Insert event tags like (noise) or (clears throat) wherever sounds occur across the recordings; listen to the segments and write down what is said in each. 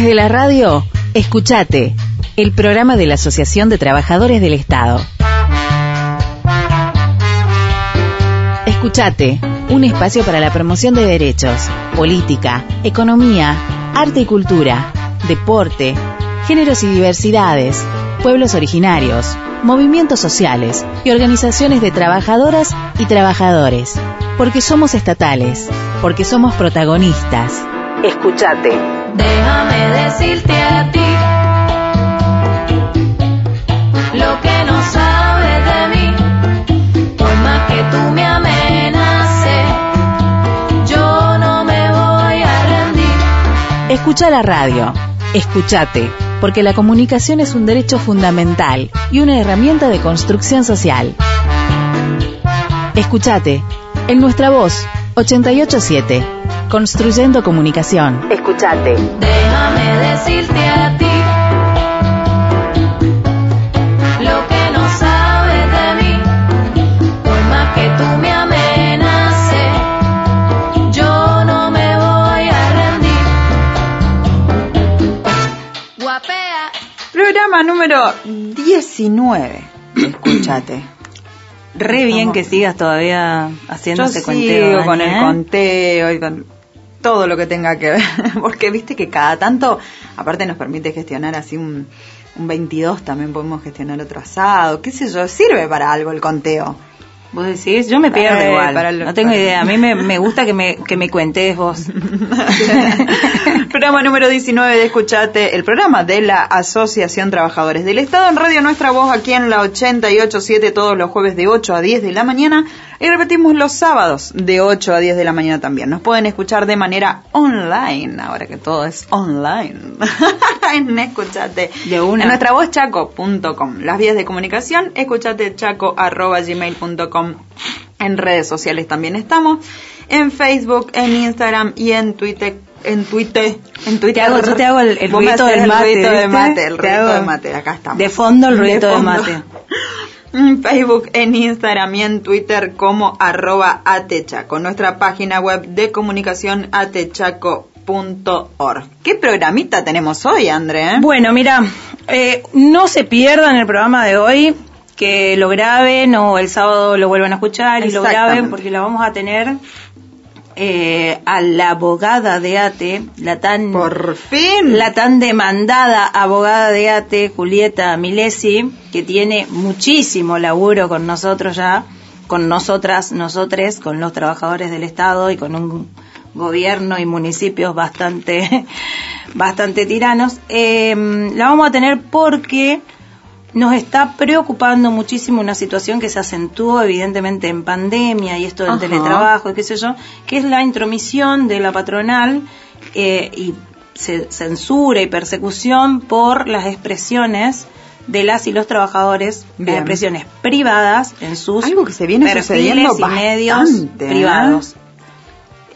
Desde la radio, escuchate, el programa de la Asociación de Trabajadores del Estado. Escuchate, un espacio para la promoción de derechos, política, economía, arte y cultura, deporte, géneros y diversidades, pueblos originarios, movimientos sociales y organizaciones de trabajadoras y trabajadores. Porque somos estatales, porque somos protagonistas. Escuchate. Déjame decirte a ti lo que no sabes de mí. Por más que tú me amenaces, yo no me voy a rendir. Escucha la radio. Escuchate, porque la comunicación es un derecho fundamental y una herramienta de construcción social. Escuchate, en nuestra voz, 887, Construyendo Comunicación. Escuchate. Déjame decirte a ti lo que no sabes de mí. Por más que tú me amenaces, yo no me voy a rendir. Guapea. Programa número 19. Escúchate. Re bien que sigas todavía haciendo ese con el ¿eh? conteo y con todo lo que tenga que ver. (laughs) Porque viste que cada tanto, aparte nos permite gestionar así un, un 22, también podemos gestionar otro asado. ¿Qué sé yo? Sirve para algo el conteo. Vos decís, yo me pierdo Eh, igual. para lo- no tengo para- idea. A mí me, me gusta que me, que me cuentes vos. (laughs) (laughs) programa número 19 de Escuchate, el programa de la Asociación Trabajadores del Estado en Radio Nuestra Voz aquí en la 887 todos los jueves de 8 a 10 de la mañana y repetimos los sábados de 8 a 10 de la mañana también. Nos pueden escuchar de manera online, ahora que todo es online. (laughs) en Escuchate. De una. En nuestra voz chaco.com. Las vías de comunicación, escuchate chaco arroba gmail.com. En redes sociales también estamos. En Facebook, en Instagram y en Twitter. En Twitter. En Twitter. Te hago, yo te hago el, el haces del el mate. ruidito de ¿viste? mate, el hago de mate. Acá estamos. De fondo el ruidito de, mate. (laughs) En Facebook, en Instagram y en Twitter como arroba atechaco. Nuestra página web de comunicación atechaco.org. ¿Qué programita tenemos hoy, André? Bueno, mira, eh, no se pierdan el programa de hoy, que lo graben o el sábado lo vuelvan a escuchar y lo graben porque la vamos a tener eh, a la abogada de ATE, la tan Por fin. la tan demandada abogada de ATE, Julieta Milesi, que tiene muchísimo laburo con nosotros ya, con nosotras, nosotres, con los trabajadores del Estado y con un gobierno y municipios bastante, (laughs) bastante tiranos. Eh, la vamos a tener porque nos está preocupando muchísimo una situación que se acentuó evidentemente en pandemia y esto del Ajá. teletrabajo y qué sé yo, que es la intromisión de la patronal eh, y ce- censura y persecución por las expresiones de las y los trabajadores, expresiones privadas en sus Algo que se viene perfiles y medios bastante, ¿eh? privados.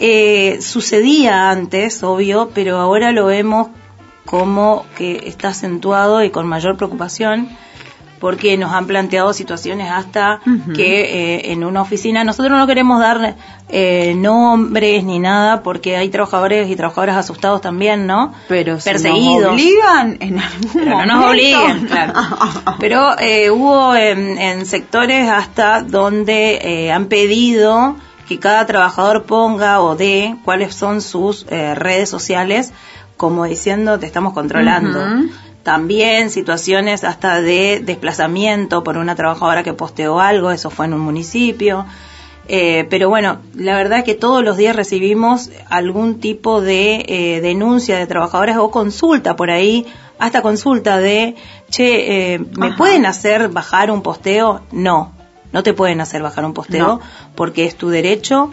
Eh, sucedía antes, obvio, pero ahora lo vemos como que está acentuado y con mayor preocupación porque nos han planteado situaciones hasta que eh, en una oficina nosotros no queremos dar eh, nombres ni nada porque hay trabajadores y trabajadoras asustados también, ¿no? Pero si perseguidos. nos obligan en algún Pero no nos obliguen, claro. (laughs) Pero eh, hubo en, en sectores hasta donde eh, han pedido que cada trabajador ponga o dé cuáles son sus eh, redes sociales, como diciendo te estamos controlando. También situaciones hasta de desplazamiento por una trabajadora que posteó algo, eso fue en un municipio. Eh, pero bueno, la verdad es que todos los días recibimos algún tipo de eh, denuncia de trabajadores o consulta por ahí, hasta consulta de, che, eh, ¿me Ajá. pueden hacer bajar un posteo? No, no te pueden hacer bajar un posteo No. porque es tu derecho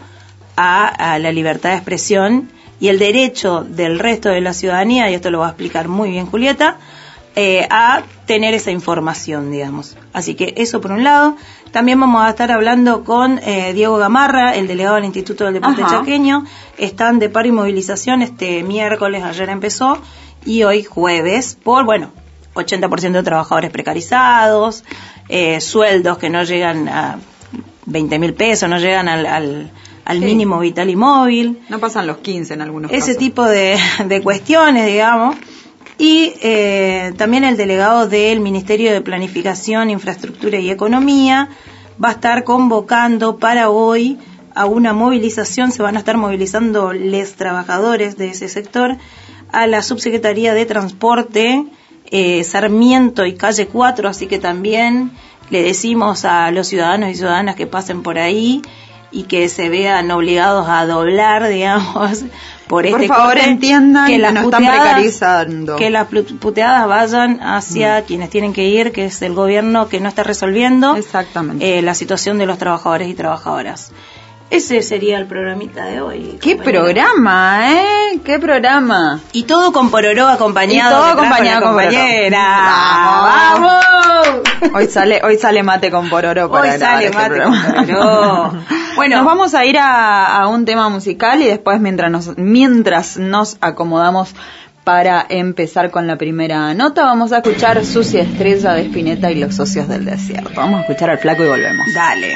a, a la libertad de expresión y el derecho del resto de la ciudadanía, y esto lo va a explicar muy bien Julieta, eh, a tener esa información, digamos. Así que eso por un lado. También vamos a estar hablando con eh, Diego Gamarra, el delegado del Instituto del Deporte Ajá. Chaqueño. Están de paro y movilización este miércoles, ayer empezó, y hoy jueves, por, bueno, 80% de trabajadores precarizados, eh, sueldos que no llegan a 20 mil pesos, no llegan al, al, al Sí. mínimo vital y móvil No pasan los 15 en algunos ese casos. tipo de, de cuestiones, digamos. y eh, también el delegado del Ministerio de Planificación, Infraestructura y Economía va a estar convocando para hoy a una movilización, se van a estar movilizando los trabajadores de ese sector a la Subsecretaría de Transporte, eh, Sarmiento y Calle 4, así que también le decimos a los ciudadanos y ciudadanas que pasen por ahí y que se vean obligados a doblar, (laughs) digamos, por este Por favor, corte, entiendan que las no están puteadas- precarizando. que las puteadas vayan hacia quienes tienen que ir, que es el gobierno que no está resolviendo Exactamente. eh, la situación de los trabajadores y trabajadoras. Ese sería el programita de hoy. ¡Qué programa, eh! ¡Qué programa! Y todo con Pororó acompañado. Y todo acompañado compañera. Pororó. ¡Vamos! Hoy sale, hoy sale mate con pororo para Hoy sale este mate programa. con pororó. (laughs) Bueno, nos vamos a ir a, a un tema musical y después mientras nos, mientras nos acomodamos para empezar con la primera nota, vamos a escuchar Sucia Estrella de Spinetta y los socios del desierto. Vamos a escuchar al flaco y volvemos. Dale.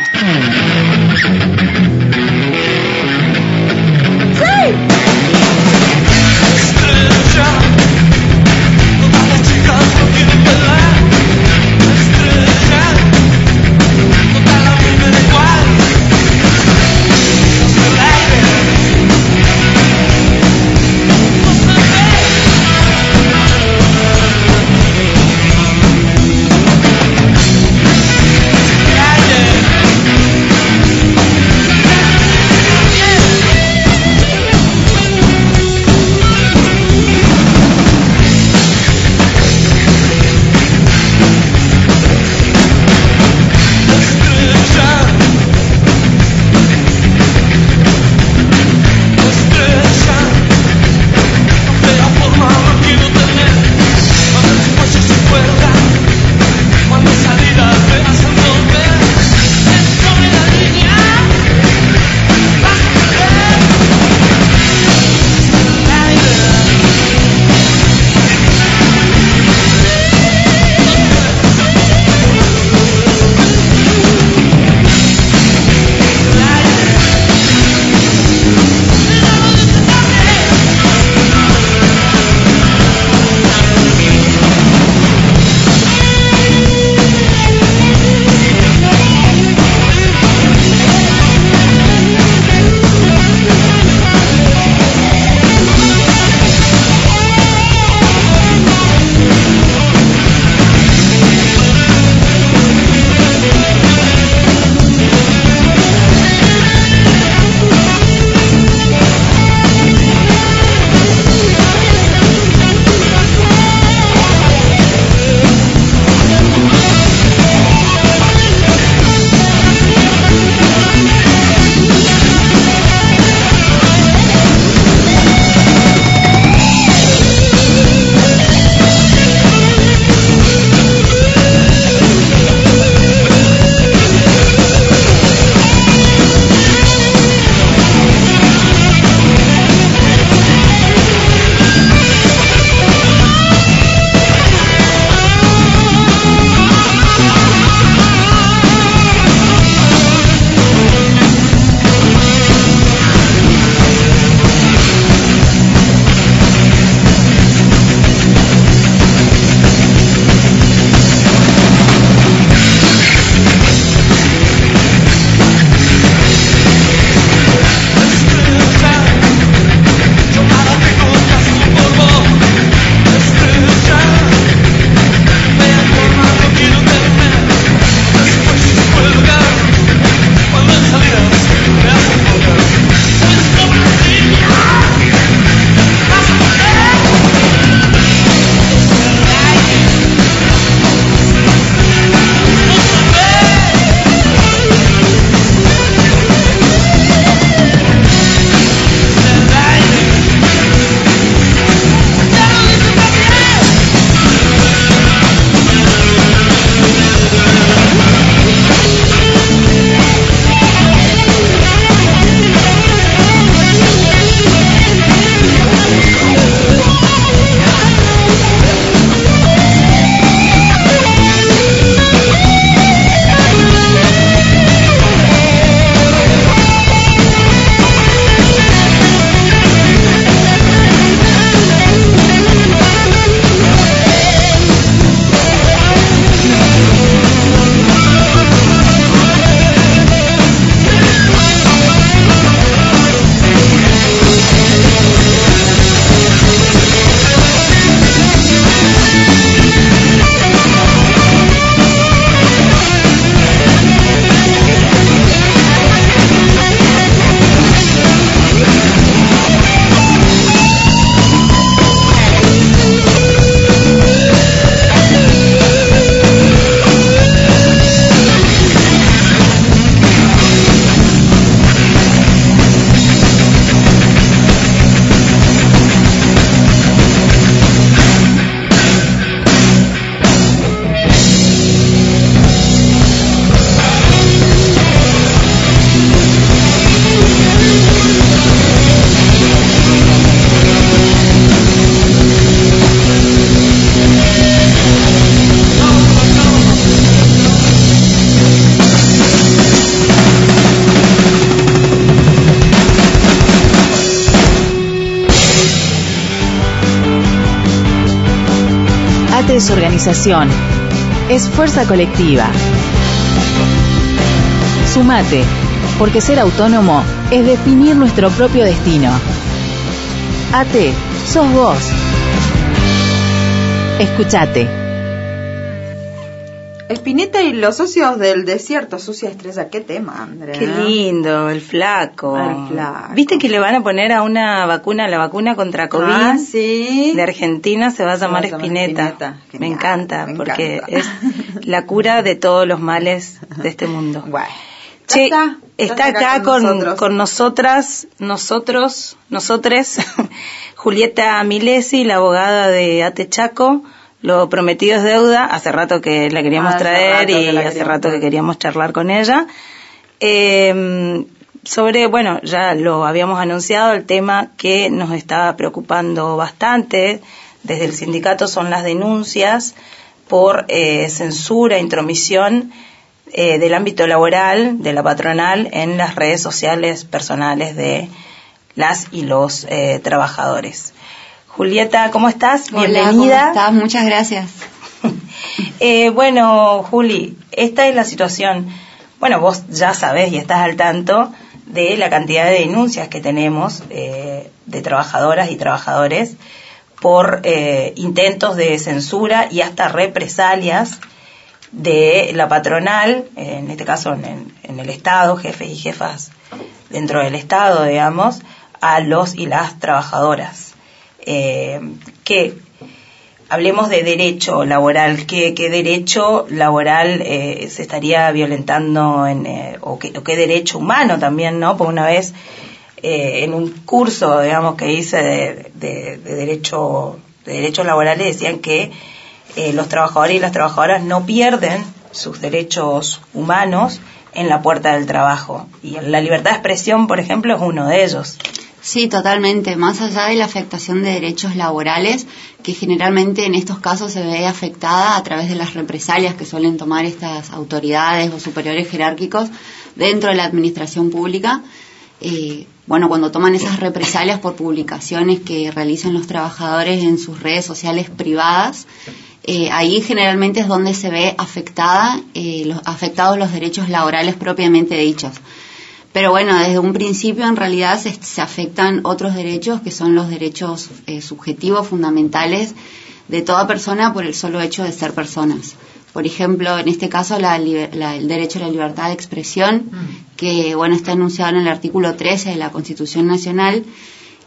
Es fuerza colectiva. Sumate, porque ser autónomo es definir nuestro propio destino. AT, sos vos. Escuchate. Espineta y los socios del desierto, sucia estrella, qué tema, Andrea. Qué lindo, el flaco. El flaco. ¿Viste que le van a poner a una vacuna, la vacuna contra COVID Ah, sí. de Argentina se va a va llamar a llamar Espineta? Spinetta. Me encanta, me porque encanta. es la cura de todos los males de este mundo. (laughs) Bueno. Che, está, ya acá con, nosotros. con nosotras, nosotros, nosotres, (laughs) Julieta Milesi, la abogada de Ate Chaco. Lo prometido es deuda. Hace rato que la queríamos traer que y hace queríamos rato que queríamos charlar con ella. Eh, sobre, bueno, ya lo habíamos anunciado, el tema que nos está preocupando bastante desde el sindicato son las denuncias por eh, censura, intromisión eh, del ámbito laboral, de la patronal, en las redes sociales personales de las y los eh, trabajadores. Julieta, ¿cómo estás? Hola, Bienvenida. ¿cómo estás? Muchas gracias. (laughs) Eh, bueno, Juli, esta es la situación. Bueno, vos ya sabés y estás al tanto de la cantidad de denuncias que tenemos eh, de trabajadoras y trabajadores por eh, intentos de censura y hasta represalias de la patronal, en este caso en, en el Estado, jefes y jefas dentro del Estado, digamos, a los y las trabajadoras. Eh, que hablemos de derecho laboral, ¿qué, qué derecho laboral eh, se estaría violentando en, eh, o, qué, derecho humano también, ¿no? Por una vez eh, en un curso, digamos, que hice de, de- de derecho de derechos laborales decían que eh, los trabajadores y las trabajadoras no pierden sus derechos humanos en la puerta del trabajo y la libertad de expresión, por ejemplo, es uno de ellos. Sí, totalmente. Más allá de la afectación de derechos laborales, que generalmente en estos casos se ve afectada a través de las represalias que suelen tomar estas autoridades o superiores jerárquicos dentro de la administración pública. Eh, bueno, cuando toman esas represalias por publicaciones que realizan los trabajadores en sus redes sociales privadas, eh, ahí generalmente es donde se ve afectada, eh, los, afectados los derechos laborales propiamente dichos. Pero bueno, desde un principio en realidad se, se afectan otros derechos que son los derechos eh, subjetivos fundamentales de toda persona por el solo hecho de ser personas. Por ejemplo, en este caso la la- el derecho a la libertad de expresión, que bueno está enunciado en el artículo 13 de la Constitución Nacional,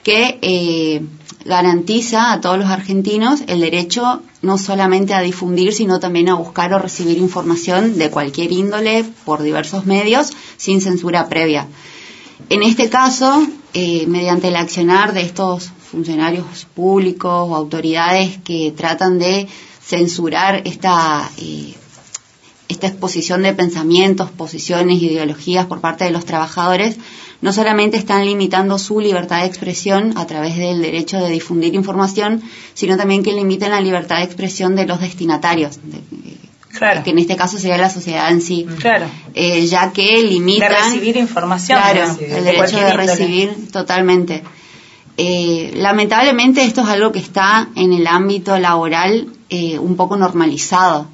que eh, garantiza a todos los argentinos el derecho no solamente a difundir, sino también a buscar o recibir información de cualquier índole por diversos medios sin censura previa. En este caso, eh, mediante el accionar de estos funcionarios públicos o autoridades que tratan de censurar esta, eh, esta exposición de pensamientos, posiciones, ideologías por parte de los trabajadores, no solamente están limitando su libertad de expresión a través del derecho de difundir información, sino también que limitan la libertad de expresión de los destinatarios, de- Claro. que en este caso sería la sociedad en sí, Claro. eh, ya que De limitan recibir información. Claro, el derecho de índole. recibir totalmente. Eh, lamentablemente esto es algo que está en el ámbito laboral eh, un poco normalizado.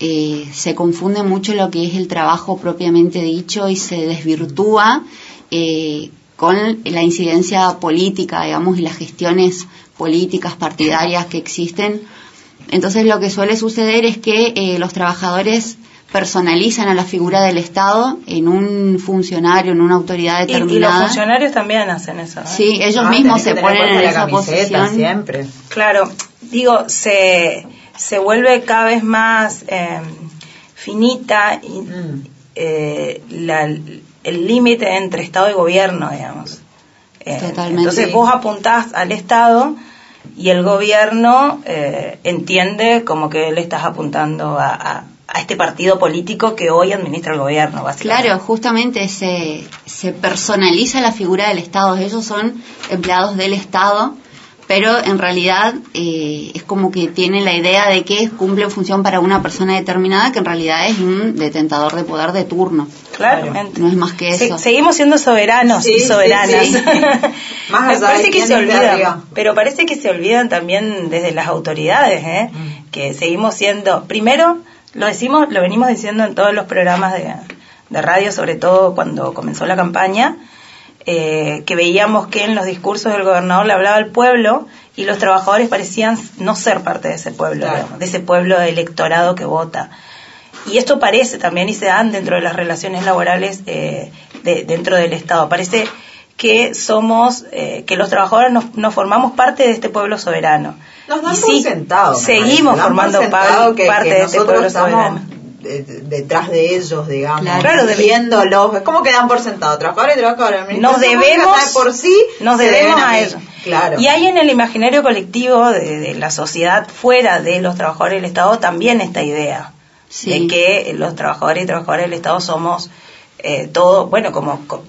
Eh, se confunde mucho lo que es el trabajo propiamente dicho y se desvirtúa eh, con la incidencia política, digamos, y las gestiones políticas partidarias que existen. Entonces lo que suele suceder es que eh, los trabajadores personalizan a la figura del Estado en un funcionario, en una autoridad Y, y los determinada. funcionarios también hacen eso. ¿eh? Sí, ellos Ah, mismos se ponen en esa camiseta posición. siempre. Claro, digo, se, se vuelve cada vez más eh, finita y, Mm. eh, la- el límite entre Estado y gobierno, digamos. Eh, Totalmente. Entonces vos apuntás al Estado y el gobierno eh, entiende como que le estás apuntando a, a- a este partido político que hoy administra el gobierno, básicamente. Claro, justamente se, se personaliza la figura del Estado. Ellos son empleados del Estado pero en realidad eh, es como que tiene la idea de que cumple función para una persona determinada que en realidad es un detentador de poder de turno. Claro. No es más que Se- eso. seguimos siendo soberanos Sí, y sí, soberanas. sí. (laughs) Más Me allá parece que se olvidan, pero parece que se olvidan también desde las autoridades, ¿eh? Mm. que seguimos siendo, primero, lo decimos, lo venimos diciendo en todos los programas de, de radio, sobre todo cuando comenzó la campaña, eh, que veíamos que en los discursos del gobernador le hablaba al pueblo y los trabajadores parecían no ser parte de ese pueblo, Claro. digamos, de ese pueblo electorado que vota. Y esto parece también, y se dan dentro de las relaciones laborales eh, de- dentro del Estado, parece que somos, eh, que los trabajadores nos, nos formamos parte de este pueblo soberano. Nos dan Y por sí, sentado. seguimos formando sentado pa- que- parte que de este pueblo soberano. De- de- detrás de ellos, digamos. Claro. Viéndolos. Es como que dan por sentado. Trabajadores y trabajadores. Nos debemos, de por sí, nos debemos a ellos. Claro. Y hay en el imaginario colectivo de, de la sociedad fuera de los trabajadores del Estado también esta idea Sí. de que los trabajadores y trabajadoras del Estado somos eh, todo, bueno, como co-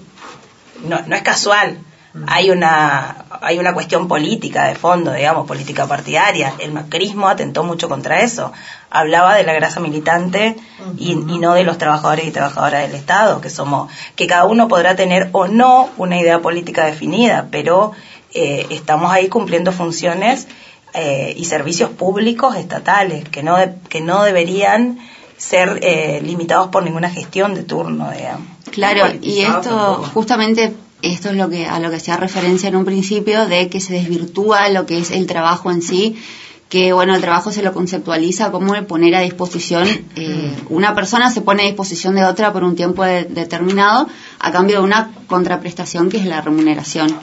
no, no es casual. Hay una hay una cuestión política de fondo, digamos, política partidaria. El macrismo atentó mucho contra eso. Hablaba de la grasa militante y, y no de los trabajadores y trabajadoras del Estado, que somos que cada uno podrá tener o no una idea política definida, pero eh, estamos ahí cumpliendo funciones eh, y servicios públicos estatales que no de- que no deberían ser eh, limitados por ninguna gestión de turno, digamos. Claro, y esto justamente esto es lo que a lo que hacía referencia en un principio de que se desvirtúa lo que es el trabajo en sí, que bueno, el trabajo se lo conceptualiza como el poner a disposición eh, una persona se pone a disposición de otra por un tiempo de- determinado a cambio de una contraprestación que es la remuneración.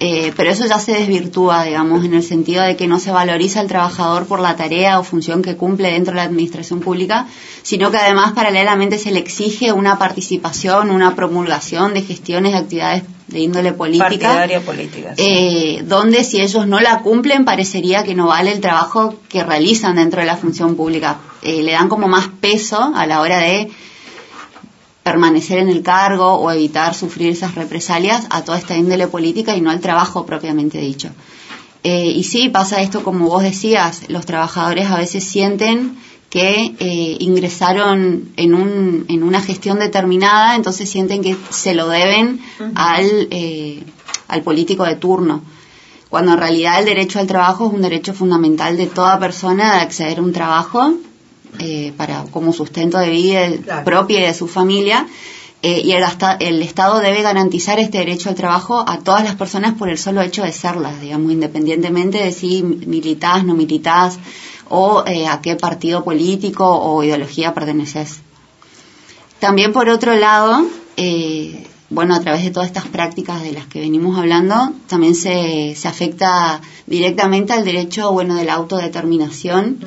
Eh, pero eso ya se desvirtúa, digamos, en el sentido de que no se valoriza al trabajador por la tarea o función que cumple dentro de la administración pública, sino que además paralelamente se le exige una participación, una promulgación de gestiones de actividades de índole política, Partidaria política. sí. eh, donde si ellos no la cumplen parecería que no vale el trabajo que realizan dentro de la función pública. Eh, le dan como más peso a la hora de permanecer en el cargo o evitar sufrir esas represalias a toda esta índole política y no al trabajo propiamente dicho. Eh, y sí, pasa esto como vos decías, los trabajadores a veces sienten que eh, ingresaron en, un, en una gestión determinada, entonces sienten que se lo deben al, eh, al político de turno, cuando en realidad el derecho al trabajo es un derecho fundamental de toda persona de acceder a un trabajo eh, para como sustento de vida Claro. propia y de su familia. eh, y el, hasta- el Estado debe garantizar este derecho al trabajo a todas las personas por el solo hecho de serlas, digamos, independientemente de si militás, no militás, o eh, a qué partido político o ideología perteneces. También por otro lado, eh, bueno, a través de todas estas prácticas de las que venimos hablando, también se, se afecta directamente al derecho, bueno, de la autodeterminación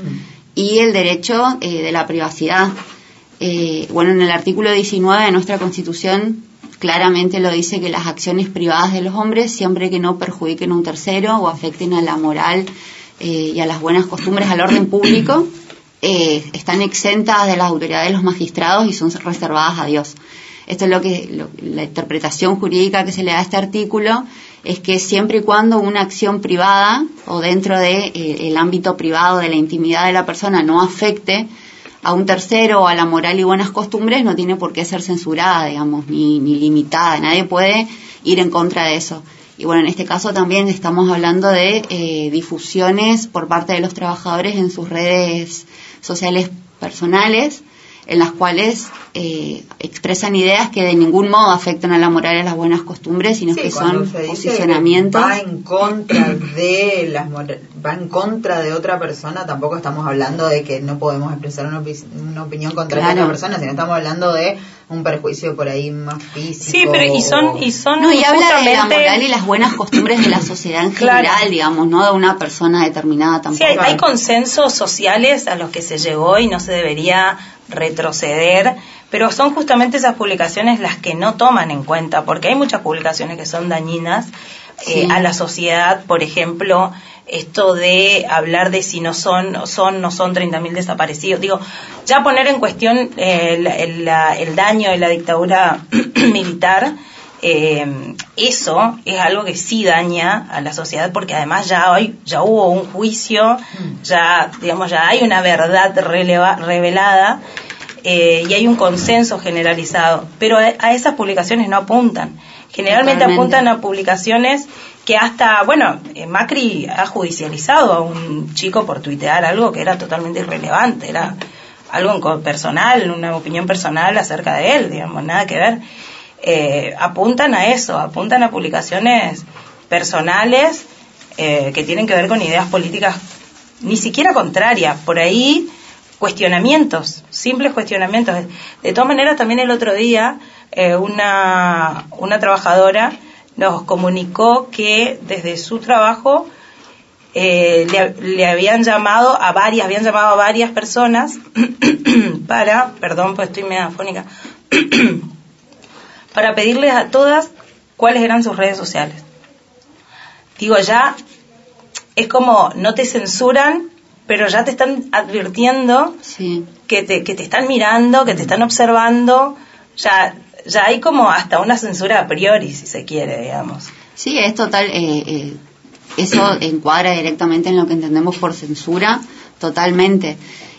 y el derecho eh, de la privacidad. Bueno, en el artículo 19 de nuestra Constitución claramente lo dice que las acciones privadas de los hombres, siempre que no perjudiquen a un tercero o afecten a la moral eh, y a las buenas costumbres al orden público, eh, están exentas de las autoridades de los magistrados y son reservadas a Dios. Esto es lo que lo- la interpretación jurídica que se le da a este artículo es que siempre y cuando una acción privada o dentro de eh, el ámbito privado de la intimidad de la persona no afecte a un tercero o a la moral y buenas costumbres no tiene por qué ser censurada, digamos, ni, ni limitada. Nadie puede ir en contra de eso. Y bueno, en este caso también estamos hablando de eh, difusiones por parte de los trabajadores en sus redes sociales personales, en las cuales eh, expresan ideas que de ningún modo afectan a la moral y a las buenas costumbres, sino Sí, que son se dice posicionamientos. Va en contra de las va en contra de otra persona, tampoco estamos hablando de que no podemos expresar una, opi- una opinión contra Claro. otra persona, sino estamos hablando de un perjuicio por ahí más físico. Sí, pero y son y son No, y habla de la justamente- moral y las buenas costumbres de la sociedad en Claro. general, digamos, no de una persona determinada Sí, tampoco. hay, hay consensos sociales a los que se llegó y no se debería retroceder, pero son justamente esas publicaciones las que no toman en cuenta, porque hay muchas publicaciones que son dañinas eh, a la sociedad, por ejemplo, esto de hablar de si no son, son, no son 30.000 desaparecidos. Digo, ya poner en cuestión eh, el, el- el daño de la dictadura (clears throat) militar eh, eso es algo que sí daña a la sociedad porque además ya hoy ya hubo un juicio, ya digamos ya hay una verdad releva- revelada eh, y hay un consenso generalizado, pero a, a esas publicaciones no apuntan. Generalmente Totalmente. apuntan a publicaciones que hasta, bueno, eh, Macri ha judicializado a un chico por tuitear algo que era totalmente irrelevante, era algo personal, una opinión personal acerca de él, digamos, nada que ver. Eh, apuntan a eso, apuntan a publicaciones personales eh, que tienen que ver con ideas políticas ni siquiera contrarias, por ahí cuestionamientos, simples cuestionamientos. De todas maneras, también el otro día eh, una, una trabajadora nos comunicó que desde su trabajo eh, le, habían llamado a varias, habían llamado a varias personas (clears throat) para, perdón, pues estoy media afónica, (clears throat) para pedirles a todas cuáles eran sus redes sociales. Digo, ya es como no te censuran, pero ya te están advirtiendo Sí. que te, que te están mirando, que te están observando, ya, ya hay como hasta una censura a priori, si se quiere, digamos. Sí, es total. eh, eh, eso encuadra directamente en lo que entendemos por censura, totalmente.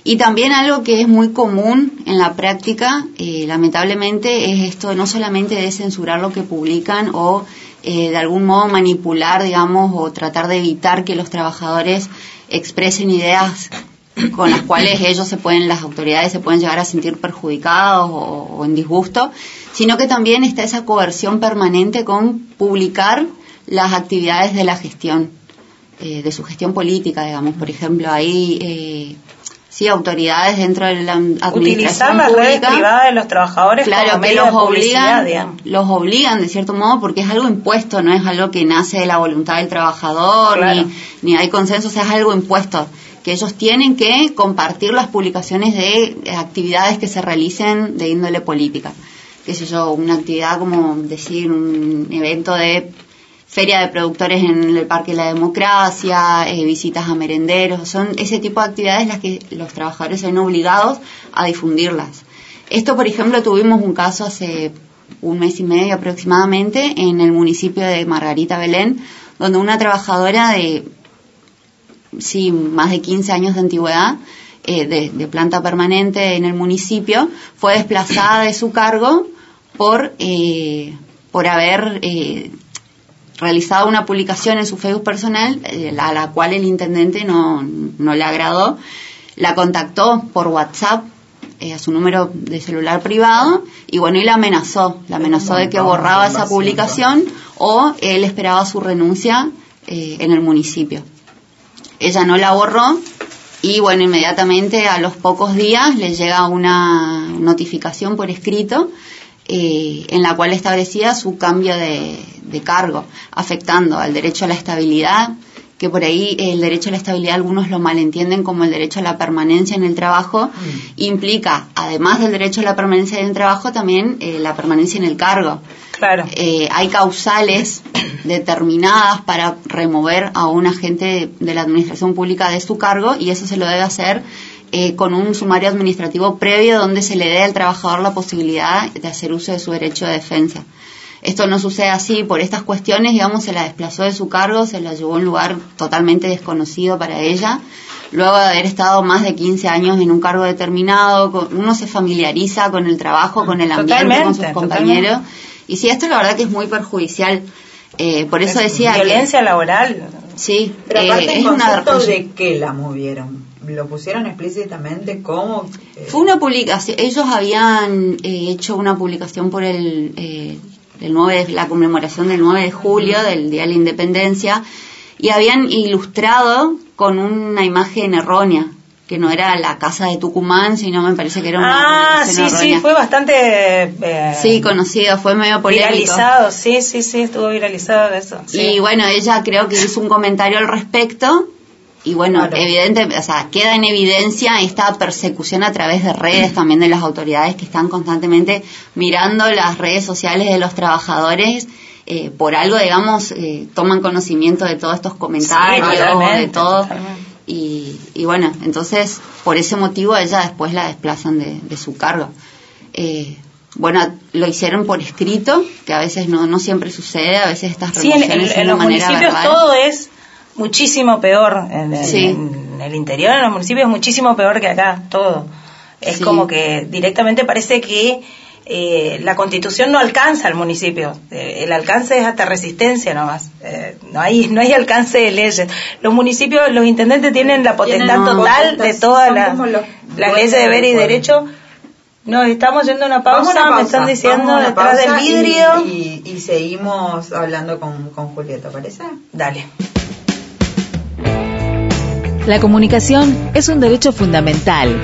Y también algo que es muy común en la práctica, eh, lamentablemente, es esto no solamente de censurar lo que publican o eh, de algún modo manipular, digamos, o tratar de evitar que los trabajadores expresen ideas con las cuales ellos se pueden, las autoridades se pueden llegar a sentir perjudicados o, en disgusto, sino que también está esa coerción permanente con publicar las actividades de la gestión, eh, de su gestión política, digamos. Por ejemplo, hay eh, sí autoridades dentro de la administración Utilizar las pública redes privadas de los trabajadores claro como que medio los de obligan digamos. los obligan de cierto modo porque es algo impuesto no es algo que nace de la voluntad del trabajador Claro. ni, ni hay consenso o sea, es algo impuesto que ellos tienen que compartir las publicaciones de actividades que se realicen de índole política qué sé yo una actividad como decir un evento de feria de productores en el Parque de la Democracia, eh, visitas a merenderos, son ese tipo de actividades las que los trabajadores son obligados a difundirlas. Esto, por ejemplo, tuvimos un caso hace un mes y medio aproximadamente en el municipio de Margarita Belén, donde una trabajadora de, sí, más de 15 años de antigüedad, eh, de, planta permanente en el municipio, fue desplazada de su cargo por, eh, por haber realizado una publicación en su Facebook personal eh, a la cual el intendente no, no le agradó. La contactó por WhatsApp eh, a su número de celular privado y bueno, y la amenazó. La amenazó de que borraba esa publicación o él esperaba su renuncia eh, en el municipio. Ella no la borró y bueno, inmediatamente a los pocos días le llega una notificación por escrito eh, en la cual establecía su cambio de, de cargo, afectando al derecho a la estabilidad, que por ahí el derecho a la estabilidad algunos lo malentienden como el derecho a la permanencia en el trabajo, implica, además del derecho a la permanencia en el trabajo, también eh, la permanencia en el cargo. Claro. Eh, hay causales (coughs) determinadas para remover a un agente de, de la administración pública de su cargo y eso se lo debe hacer eh, con un sumario administrativo previo donde se le dé al trabajador la posibilidad de hacer uso de su derecho de defensa. Esto no sucede así, por estas cuestiones, digamos, se la desplazó de su cargo, se la llevó a un lugar totalmente desconocido para ella. Luego de haber estado más de 15 años en un cargo determinado, con- uno se familiariza con el trabajo, con el ambiente, con sus compañeros. totalmente. Y sí, esto la verdad que es muy perjudicial. Eh, por eso decía que- Violencia laboral. sí, Pero eh, es ¿el una concepto de qué la movieron? ¿Lo pusieron explícitamente como...? eh, Fue una publicación, ellos habían eh, hecho una publicación por el, eh, el 9 de- la conmemoración del 9 de julio, del Día de la Independencia, y habían ilustrado con una imagen errónea, que no era la casa de Tucumán, sino me parece que era una Ah, sí, sí, fue bastante eh, Sí, conocido, fue medio polémico. viralizado. Sí, sí, sí, estuvo viralizado eso. sí. Y bueno, ella creo que hizo un comentario al respecto. Y bueno, Claro. evidente, o sea, queda en evidencia esta persecución a través de redes también de las autoridades que están constantemente mirando las redes sociales de los trabajadores. eh, por algo, digamos, eh, toman conocimiento de todos estos comentarios, Sí, de todo. Y, y bueno, entonces, por ese motivo, ella después la desplazan de, de su cargo. Eh, bueno, lo hicieron por escrito, que a veces no, no siempre sucede, a veces estas Sí, en, en- en de los manera municipios verbal. todo es muchísimo peor. En, en- Sí. en el interior, en los municipios, es muchísimo peor que acá, todo. Es Sí. como que directamente parece que eh, la constitución no alcanza al municipio. Eh, el alcance es hasta resistencia nomás. Eh, no hay no hay alcance de leyes. Los municipios, los intendentes tienen la potestad Tienen total de todas las las dueños leyes de deber y derecho. Nos estamos yendo a una pausa, una me están pausa, diciendo detrás del pausa y- vidrio. Y, y seguimos hablando con, con Julieta, ¿parece? Dale. La comunicación es un derecho fundamental.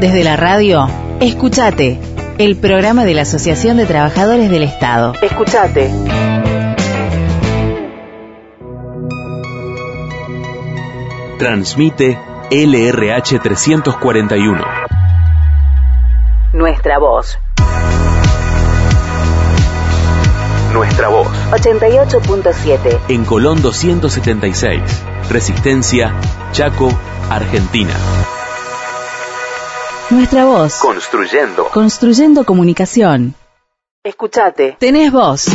Desde la radio, escúchate, el programa de la Asociación de Trabajadores del Estado. Escúchate. Transmite LRH 341. Nuestra voz. Nuestra voz. 88.7. En Colón 276. Resistencia, Chaco, Argentina. Nuestra voz. Construyendo. Construyendo comunicación. Escúchate. Tenés voz.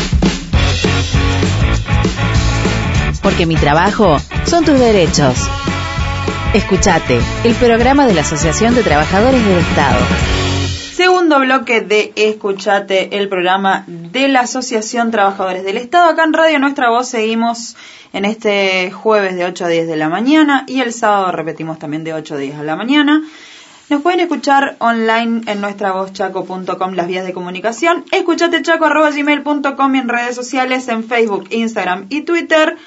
Porque mi trabajo son tus derechos. Escúchate, el programa de la Asociación de Trabajadores del Estado. Segundo bloque de Escuchate, el programa de la Asociación Trabajadores del Estado. Acá en Radio Nuestra Voz seguimos en este jueves de 8 a 10 de la mañana y el sábado repetimos también de 8 a 10 de la mañana. Nos pueden escuchar online en nuestra vozchaco.com, las vías de comunicación. Escuchatechaco.gmail.com y en redes sociales, en Facebook, Instagram y Twitter.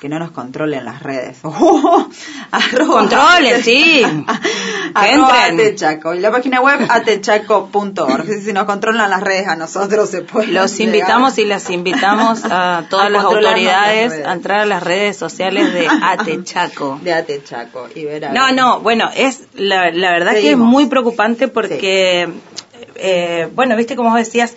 Que no nos controlen las redes. (laughs) Arroba Controlen, sí. (laughs) Arroba atechaco. Y la página web (laughs) atechaco.org. Si nos controlan las redes a nosotros se puede. Los invitamos y las invitamos a todas A las autoridades las a entrar a las redes sociales de Atechaco. De Atechaco. Y verá. No, no, bueno, es la, la verdad que es Seguimos. muy preocupante porque, eh, bueno, viste como vos decías,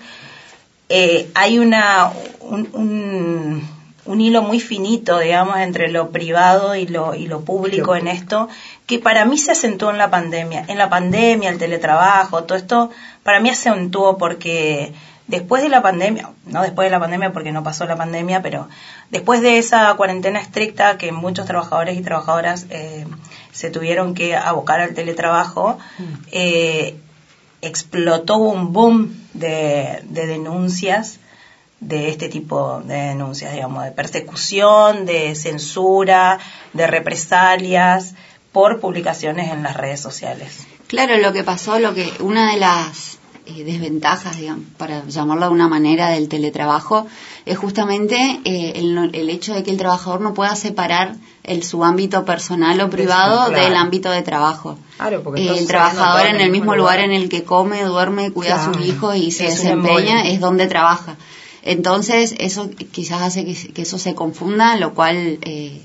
eh, hay una un, un, un hilo muy finito, digamos, entre lo privado y lo, y lo público en esto, que para mí se acentuó en la pandemia. En la pandemia, el teletrabajo, todo esto, para mí acentuó porque después de la pandemia, no después de la pandemia porque no pasó la pandemia, pero después de esa cuarentena estricta que muchos trabajadores y trabajadoras eh, se tuvieron que abocar al teletrabajo, eh, explotó un boom de, de denuncias de este tipo de denuncias, digamos, de persecución, de censura, de represalias por publicaciones en las redes sociales. Claro, lo que pasó, lo que una de las eh, desventajas, digamos, para llamarlo de una manera, del teletrabajo, es justamente eh, el, hecho de que el trabajador no pueda separar el su ámbito personal o privado claro. del ámbito de trabajo. Claro, porque Eh, el trabajador en el mismo lugar en el que come, duerme, cuida a sus hijos y se Es desempeña es donde trabaja. Entonces, eso quizás hace que, que eso se confunda, lo cual, eh,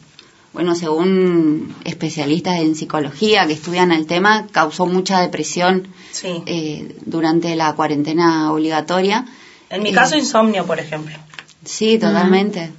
bueno, según especialistas en psicología que estudian el tema, causó mucha depresión Sí. eh, durante la cuarentena obligatoria. en mi eh, caso, insomnio, por ejemplo. Sí, totalmente.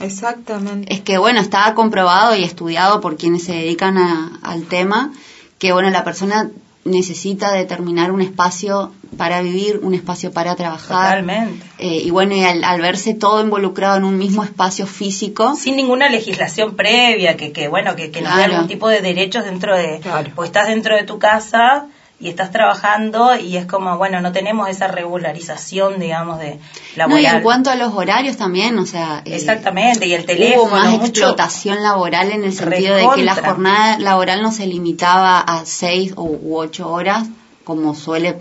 Exactamente. Es que, bueno, está comprobado y estudiado por quienes se dedican a- al tema que, bueno, la persona necesita determinar un espacio para vivir, un espacio para trabajar. Totalmente. Eh, y bueno, y al, al verse todo involucrado en un mismo espacio físico, sin ninguna legislación previa que, que bueno que, que nos dé Claro. algún tipo de derechos dentro de Claro. pues estás dentro de tu casa y estás trabajando y es como bueno no tenemos esa regularización digamos de no, laboral y en cuanto a los horarios también, o sea, eh, exactamente y el hubo teléfono más mucho explotación laboral en el sentido de que la jornada laboral no se limitaba a seis u ocho horas como suele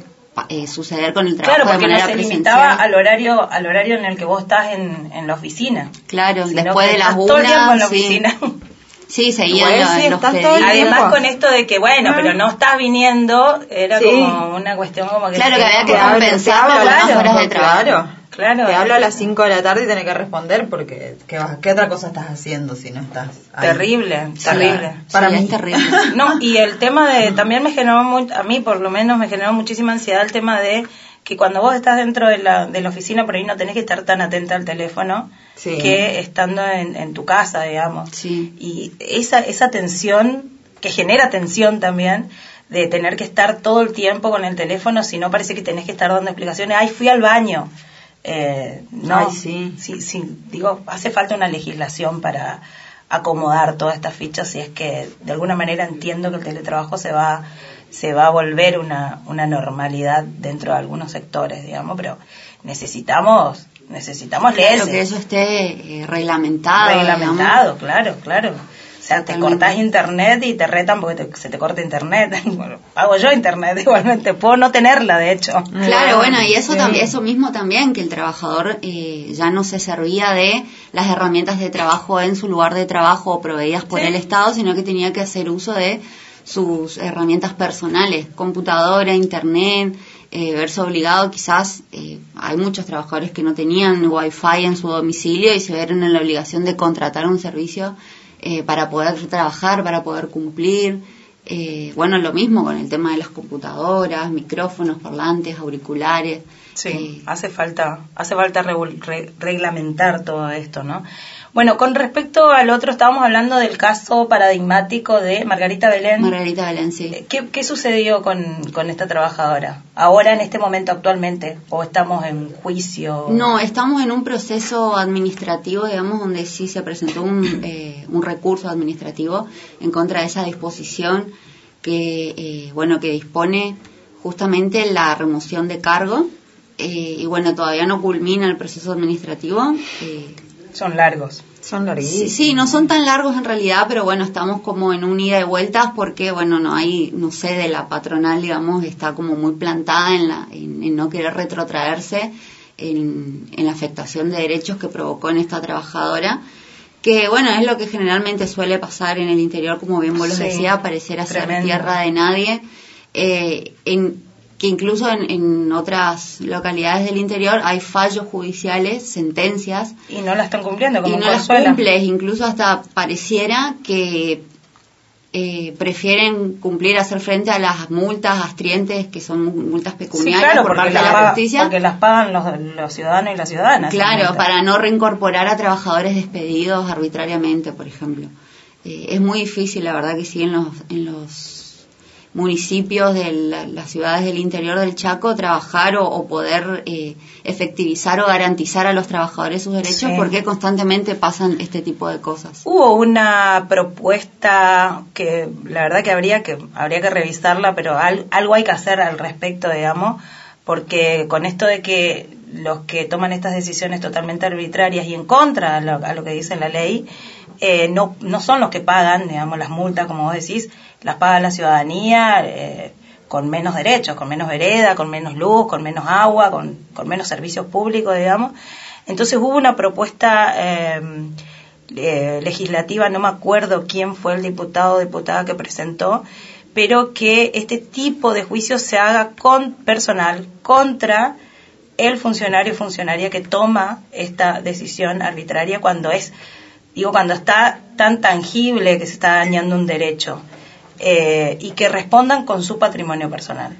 eh, suceder con el trabajo claro porque de no manera se presencial. limitaba al horario al horario en el que vos estás en, en la oficina Claro, después de las estás todo el tiempo en la una, sí, oficina sí, seguían los, sí, los estás todo el pedidos. además con esto de que bueno pero no estás viniendo era Sí. como una cuestión como que Claro, que había que compensar te hablo con a las las- horas de trabajo. Claro. Claro. Te hablo a las 5 de la tarde y tenés que responder porque ¿qué, vas- qué otra cosa estás haciendo si no estás ahí? terrible Sí, terrible Para sí, mí. es terrible. No, y el tema de, (laughs) también me generó, mu- a mí por lo menos me generó muchísima ansiedad el tema de que cuando vos estás dentro de la, de la oficina por ahí no tenés que estar tan atenta al teléfono Sí. que estando en, en tu casa, digamos. Sí. Y esa, esa tensión, que genera tensión también, de tener que estar todo el tiempo con el teléfono, si no parece que tenés que estar dando explicaciones, ay, fui al baño. Eh, no, Ay, sí. sí, sí, digo, hace falta una legislación para acomodar todas estas fichas si es que de alguna manera entiendo que el teletrabajo se va se va a volver una, una normalidad dentro de algunos sectores, digamos, pero necesitamos necesitamos Claro, que eso esté eh, reglamentado. reglamentado, claro, claro. O sea, te cortás internet y te retan porque te- se te corta internet. (laughs) Bueno, pago yo internet (laughs) igualmente, puedo no tenerla, de hecho. Claro, bueno, y eso Sí. también, eso mismo también, que el trabajador eh, ya no se servía de las herramientas de trabajo en su lugar de trabajo proveídas por Sí. el Estado, sino que tenía que hacer uso de sus herramientas personales, computadora, internet, eh, verse obligado quizás, eh, hay muchos trabajadores que no tenían wifi en su domicilio y se vieron en la obligación de contratar un servicio eh, para poder trabajar, para poder cumplir. Eh, bueno, lo mismo con el tema de las computadoras, micrófonos, parlantes, auriculares. Sí, Eh, hace falta, hace falta re- reglamentar todo esto, ¿no? Bueno, con respecto al otro, estábamos hablando del caso paradigmático de Margarita Belén. Margarita Valencia. Eh, ¿Qué, qué sucedió con, con esta trabajadora? Ahora, en este momento, actualmente, o estamos en juicio? No, estamos en un proceso administrativo, digamos, donde sí se presentó un, eh, un recurso administrativo en contra de esa disposición que, eh, bueno, que dispone justamente la remoción de cargo. eh, y bueno, todavía no culmina el proceso administrativo. eh, Son largos. Son Sí, larguísimos. sí, no son tan largos en realidad, pero bueno, estamos como en un ida y vueltas porque, bueno, no hay, no sé, de la patronal, digamos, está como muy plantada en, la, en, en no querer retrotraerse en, en la afectación de derechos que provocó en esta trabajadora, que, bueno, es lo que generalmente suele pasar en el interior, como bien vos lo Sí, decías, pareciera ser tierra de nadie, eh, en, que incluso en, en otras localidades del interior hay fallos judiciales, sentencias, Y no la están cumpliendo, como y no las cumples, incluso hasta pareciera que eh, prefieren cumplir, hacer frente a las multas astrientes, que son multas Sí, pecuniarias claro, por porque parte las, de la paga- justicia. porque las pagan los, los ciudadanos y las ciudadanas. Claro, para no reincorporar a trabajadores despedidos arbitrariamente, por ejemplo. Eh, es muy difícil, la verdad que sí, en los, en los municipios de la- las ciudades del interior del Chaco trabajar o, o poder eh, efectivizar o garantizar a los trabajadores sus derechos Sí. porque constantemente pasan este tipo de cosas. Hubo una propuesta que la verdad que habría que habría que revisarla, pero al- algo hay que hacer al respecto, digamos, porque con esto de que los que toman estas decisiones totalmente arbitrarias y en contra a lo, a lo que dice la ley, eh, no, no son los que pagan, digamos, las multas, como vos decís, las paga la ciudadanía eh, con menos derechos, con menos vereda, con menos luz, con menos agua, con, con menos servicios públicos, digamos. Entonces hubo una propuesta eh, eh, legislativa, no me acuerdo quién fue el diputado o diputada que presentó, pero que este tipo de juicio se haga con personal contra el funcionario o funcionaria que toma esta decisión arbitraria cuando es, digo, cuando está tan tangible que se está dañando un derecho eh, y que respondan con su patrimonio personal.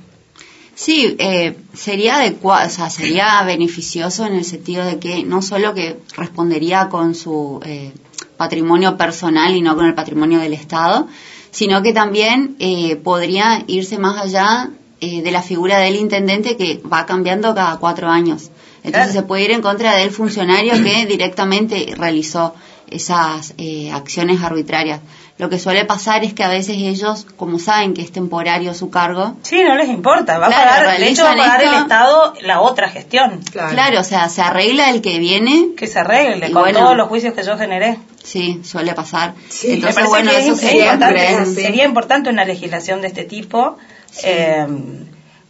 Sí, eh, sería adecuado, o sea, sería beneficioso en el sentido de que no solo que respondería con su eh, patrimonio personal y no con el patrimonio del Estado, sino que también eh, podría irse más allá eh, de la figura del intendente que va cambiando cada cuatro años. Entonces Claro. se puede ir en contra del funcionario que directamente realizó esas eh, acciones arbitrarias. Lo que suele pasar es que a veces ellos, como saben que es temporario su cargo, Sí, no les importa, va Claro, a pagar, de hecho va a pagar el Estado la otra gestión. Claro. o sea, se arregla el que viene, Que se arregle con bueno. todos los juicios que yo generé. sí, suele pasar. Sí, Me Entonces, parece bueno, que eso es, sería importante, sería importante una legislación de este tipo. Eh,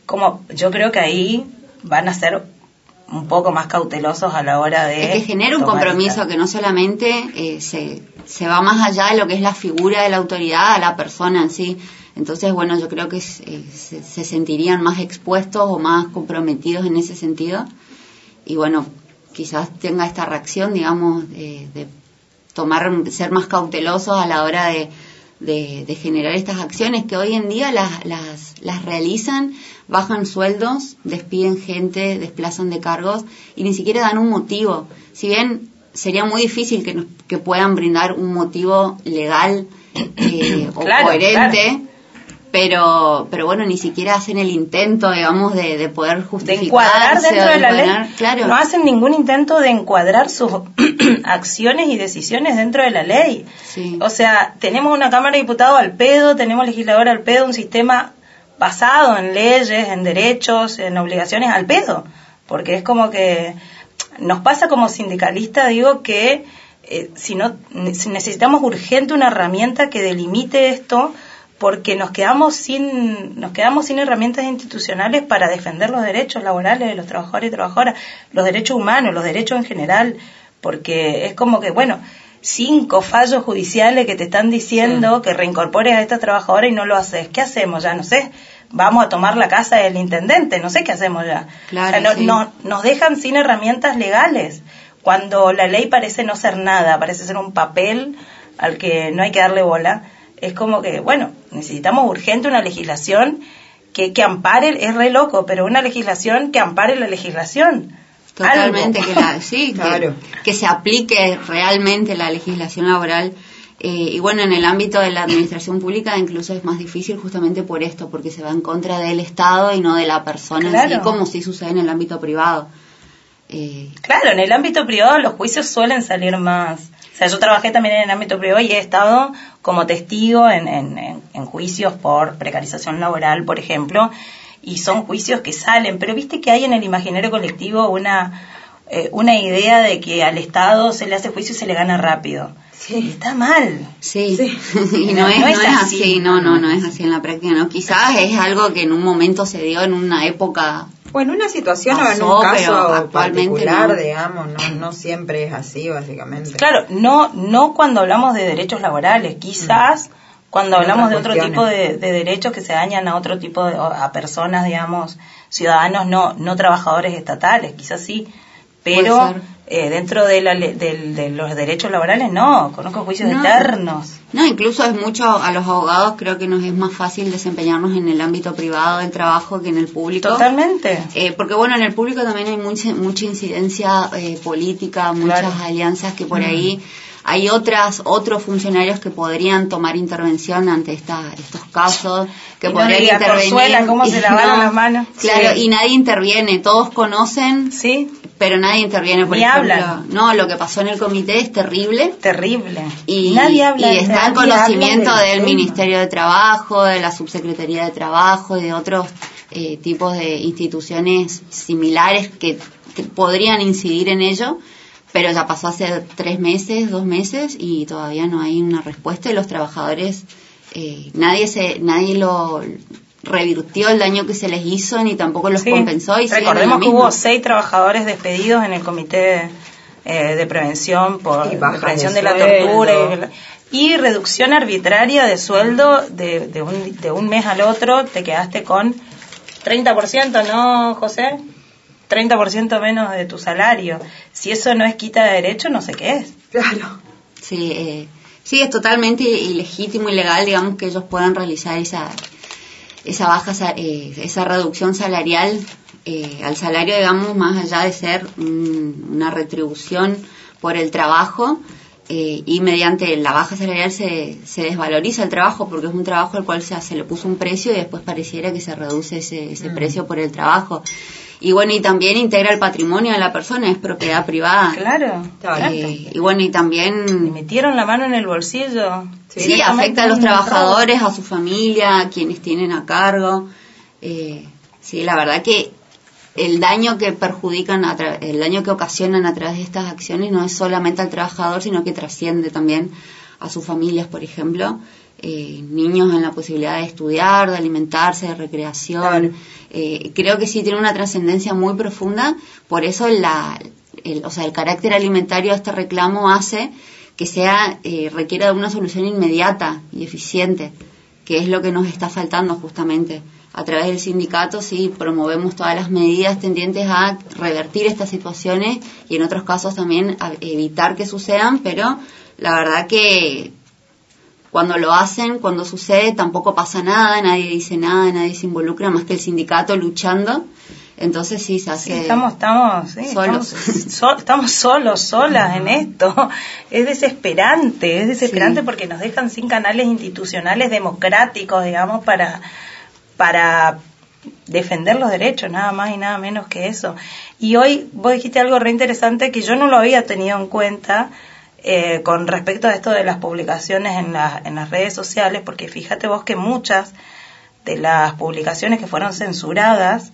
como yo creo que ahí van a ser un poco más cautelosos a la hora de... Es que genera un compromiso esta- que no solamente eh, se, se va más allá de lo que es la figura de la autoridad a la persona en sí. Entonces, bueno, yo creo que eh, se, se sentirían más expuestos o más comprometidos en ese sentido. Y bueno, quizás tenga esta reacción, digamos, de, de tomar, ser más cautelosos a la hora de, de, de generar estas acciones que hoy en día las, las, las realizan, bajan sueldos, despiden gente, desplazan de cargos y ni siquiera dan un motivo. Si bien sería muy difícil que, nos- que puedan brindar un motivo legal eh, (clears throat) o Claro, coherente, pero pero bueno ni siquiera hacen el intento digamos de, de poder de justificarse encuadrar dentro de la ley. claro No hacen ningún intento de encuadrar sus (clears throat) acciones y decisiones dentro de la ley. Sí. O sea, tenemos una Cámara de Diputados al pedo, tenemos legislador al pedo, un sistema basado en leyes, en derechos, en obligaciones al pedo. Porque es como que nos pasa como sindicalista, digo, que eh, si no si necesitamos urgente una herramienta que delimite esto porque nos quedamos sin nos quedamos sin herramientas institucionales para defender los derechos laborales de los trabajadores y trabajadoras, los derechos humanos, los derechos en general, porque es como que bueno, cinco fallos judiciales que te están diciendo que reincorpores a esta trabajadora y no lo haces. ¿Qué hacemos ya? No sé. Vamos a tomar la casa del intendente, no sé qué hacemos ya. Claro, O sea, no- sí. no- nos dejan sin herramientas legales, cuando la ley parece no ser nada, parece ser un papel al que no hay que darle bola. Es como que, bueno, necesitamos urgente una legislación que, que ampare, es re loco, pero una legislación que ampare la legislación. Totalmente, Algo. que la, sí, (laughs) Claro. que, se aplique realmente la legislación laboral. Eh, y bueno, en el ámbito de la administración pública incluso es más difícil justamente por esto, porque se va en contra del Estado y no de la persona en sí, Claro. como sí sucede en el ámbito privado. Eh, Claro, en el ámbito privado los juicios suelen salir más. O sea, yo trabajé también en el ámbito privado y he estado como testigo en, en, en- en juicios por precarización laboral, por ejemplo, y son juicios que salen, pero viste que hay en el imaginario colectivo una, eh, una idea de que al Estado se le hace juicio y se le gana rápido. Y está mal. Sí, Sí. y no, No, es, no no es así. así, no, no, no es así en la práctica, no. Quizás es algo que en un momento se dio en una época, Bueno, una situación o en un caso actualmente particular, no. digamos, no, no siempre es así, básicamente. Claro, no, no cuando hablamos de derechos laborales, quizás cuando hablamos de otro tipo de, de derechos que se dañan a otro tipo de, a personas, digamos, ciudadanos no, no trabajadores estatales, quizás sí, pero eh, dentro de, la, del- de los derechos laborales no, conozco juicios No. eternos. no, incluso es mucho, a los abogados creo que nos es más fácil desempeñarnos en el ámbito privado del trabajo que en el público. Totalmente. Eh, porque bueno, en el público también hay mucha, mucha incidencia eh, política, muchas Claro. alianzas que por ahí hay otras otros funcionarios que podrían tomar intervención ante esta, estos casos, que Y no podrían intervenir. ¿cómo se y lavaron las manos? Claro, Sí. y nadie interviene, todos conocen, Sí, pero nadie interviene. Por Ni ejemplo, hablan. no, lo que pasó en el comité es terrible terrible. y, Nadie habla y está en conocimiento del. Ministerio de Trabajo, de la Subsecretaría de Trabajo, de otros eh, tipos de instituciones similares que, que podrían incidir en ello, pero ya pasó hace tres meses, dos meses y todavía no hay una respuesta y los trabajadores, eh, nadie se, nadie lo revirtió el daño que se les hizo ni tampoco los Sí. compensó y Recordemos que hubo seis trabajadores despedidos en el comité eh, de prevención por Y de prevención de de, la tortura y, y reducción arbitraria de sueldo de, de, un, de un mes al otro te quedaste con 30%, ¿no, José? 30% menos de tu salario. Si eso no es quita de derecho, no sé qué es. Claro. Sí, eh, sí, es totalmente ilegítimo y legal, digamos, que ellos puedan realizar esa, esa baja, eh, esa reducción salarial eh, al salario, digamos, más allá de ser un- una retribución por el trabajo. eh, y mediante la baja salarial se, se desvaloriza el trabajo porque es un trabajo al cual se, se le puso un precio y después pareciera que se reduce ese, ese precio por el trabajo. Y bueno, y también integra el patrimonio de la persona, es propiedad privada. Claro. Claro. Eh, y bueno, y Y también metieron la mano en el bolsillo. Sí, afecta a los trabajadores, a su familia, a quienes tienen a cargo. Eh, sí, la verdad que el daño que perjudican, a tra- el daño que ocasionan a través de estas acciones no es solamente al trabajador, sino que trasciende también a sus familias, por ejemplo. Eh, niños en la posibilidad de estudiar, de alimentarse, de recreación. Claro. Eh, creo que sí tiene una trascendencia muy profunda, por eso la, el, o sea, el carácter alimentario de este reclamo hace que sea eh, requiera de una solución inmediata y eficiente, que es lo que nos está faltando justamente. A través del sindicato sí promovemos todas las medidas tendientes a revertir estas situaciones y en otros casos también a evitar que sucedan, pero la verdad que cuando lo hacen, cuando sucede, tampoco pasa nada, nadie dice nada, nadie se involucra más que el sindicato luchando. Entonces sí, se Sí, hace... estamos, estamos, sí, solos. (laughs) Estamos, so- estamos solos, solas en esto. Es desesperante, es desesperante Sí. porque nos dejan sin canales institucionales democráticos, digamos, para, para defender los derechos, nada más y nada menos que eso. Y hoy vos dijiste algo re interesante que yo no lo había tenido en cuenta eh, con respecto a esto de las publicaciones en, la- en las redes sociales, porque fíjate vos que muchas de las publicaciones que fueron censuradas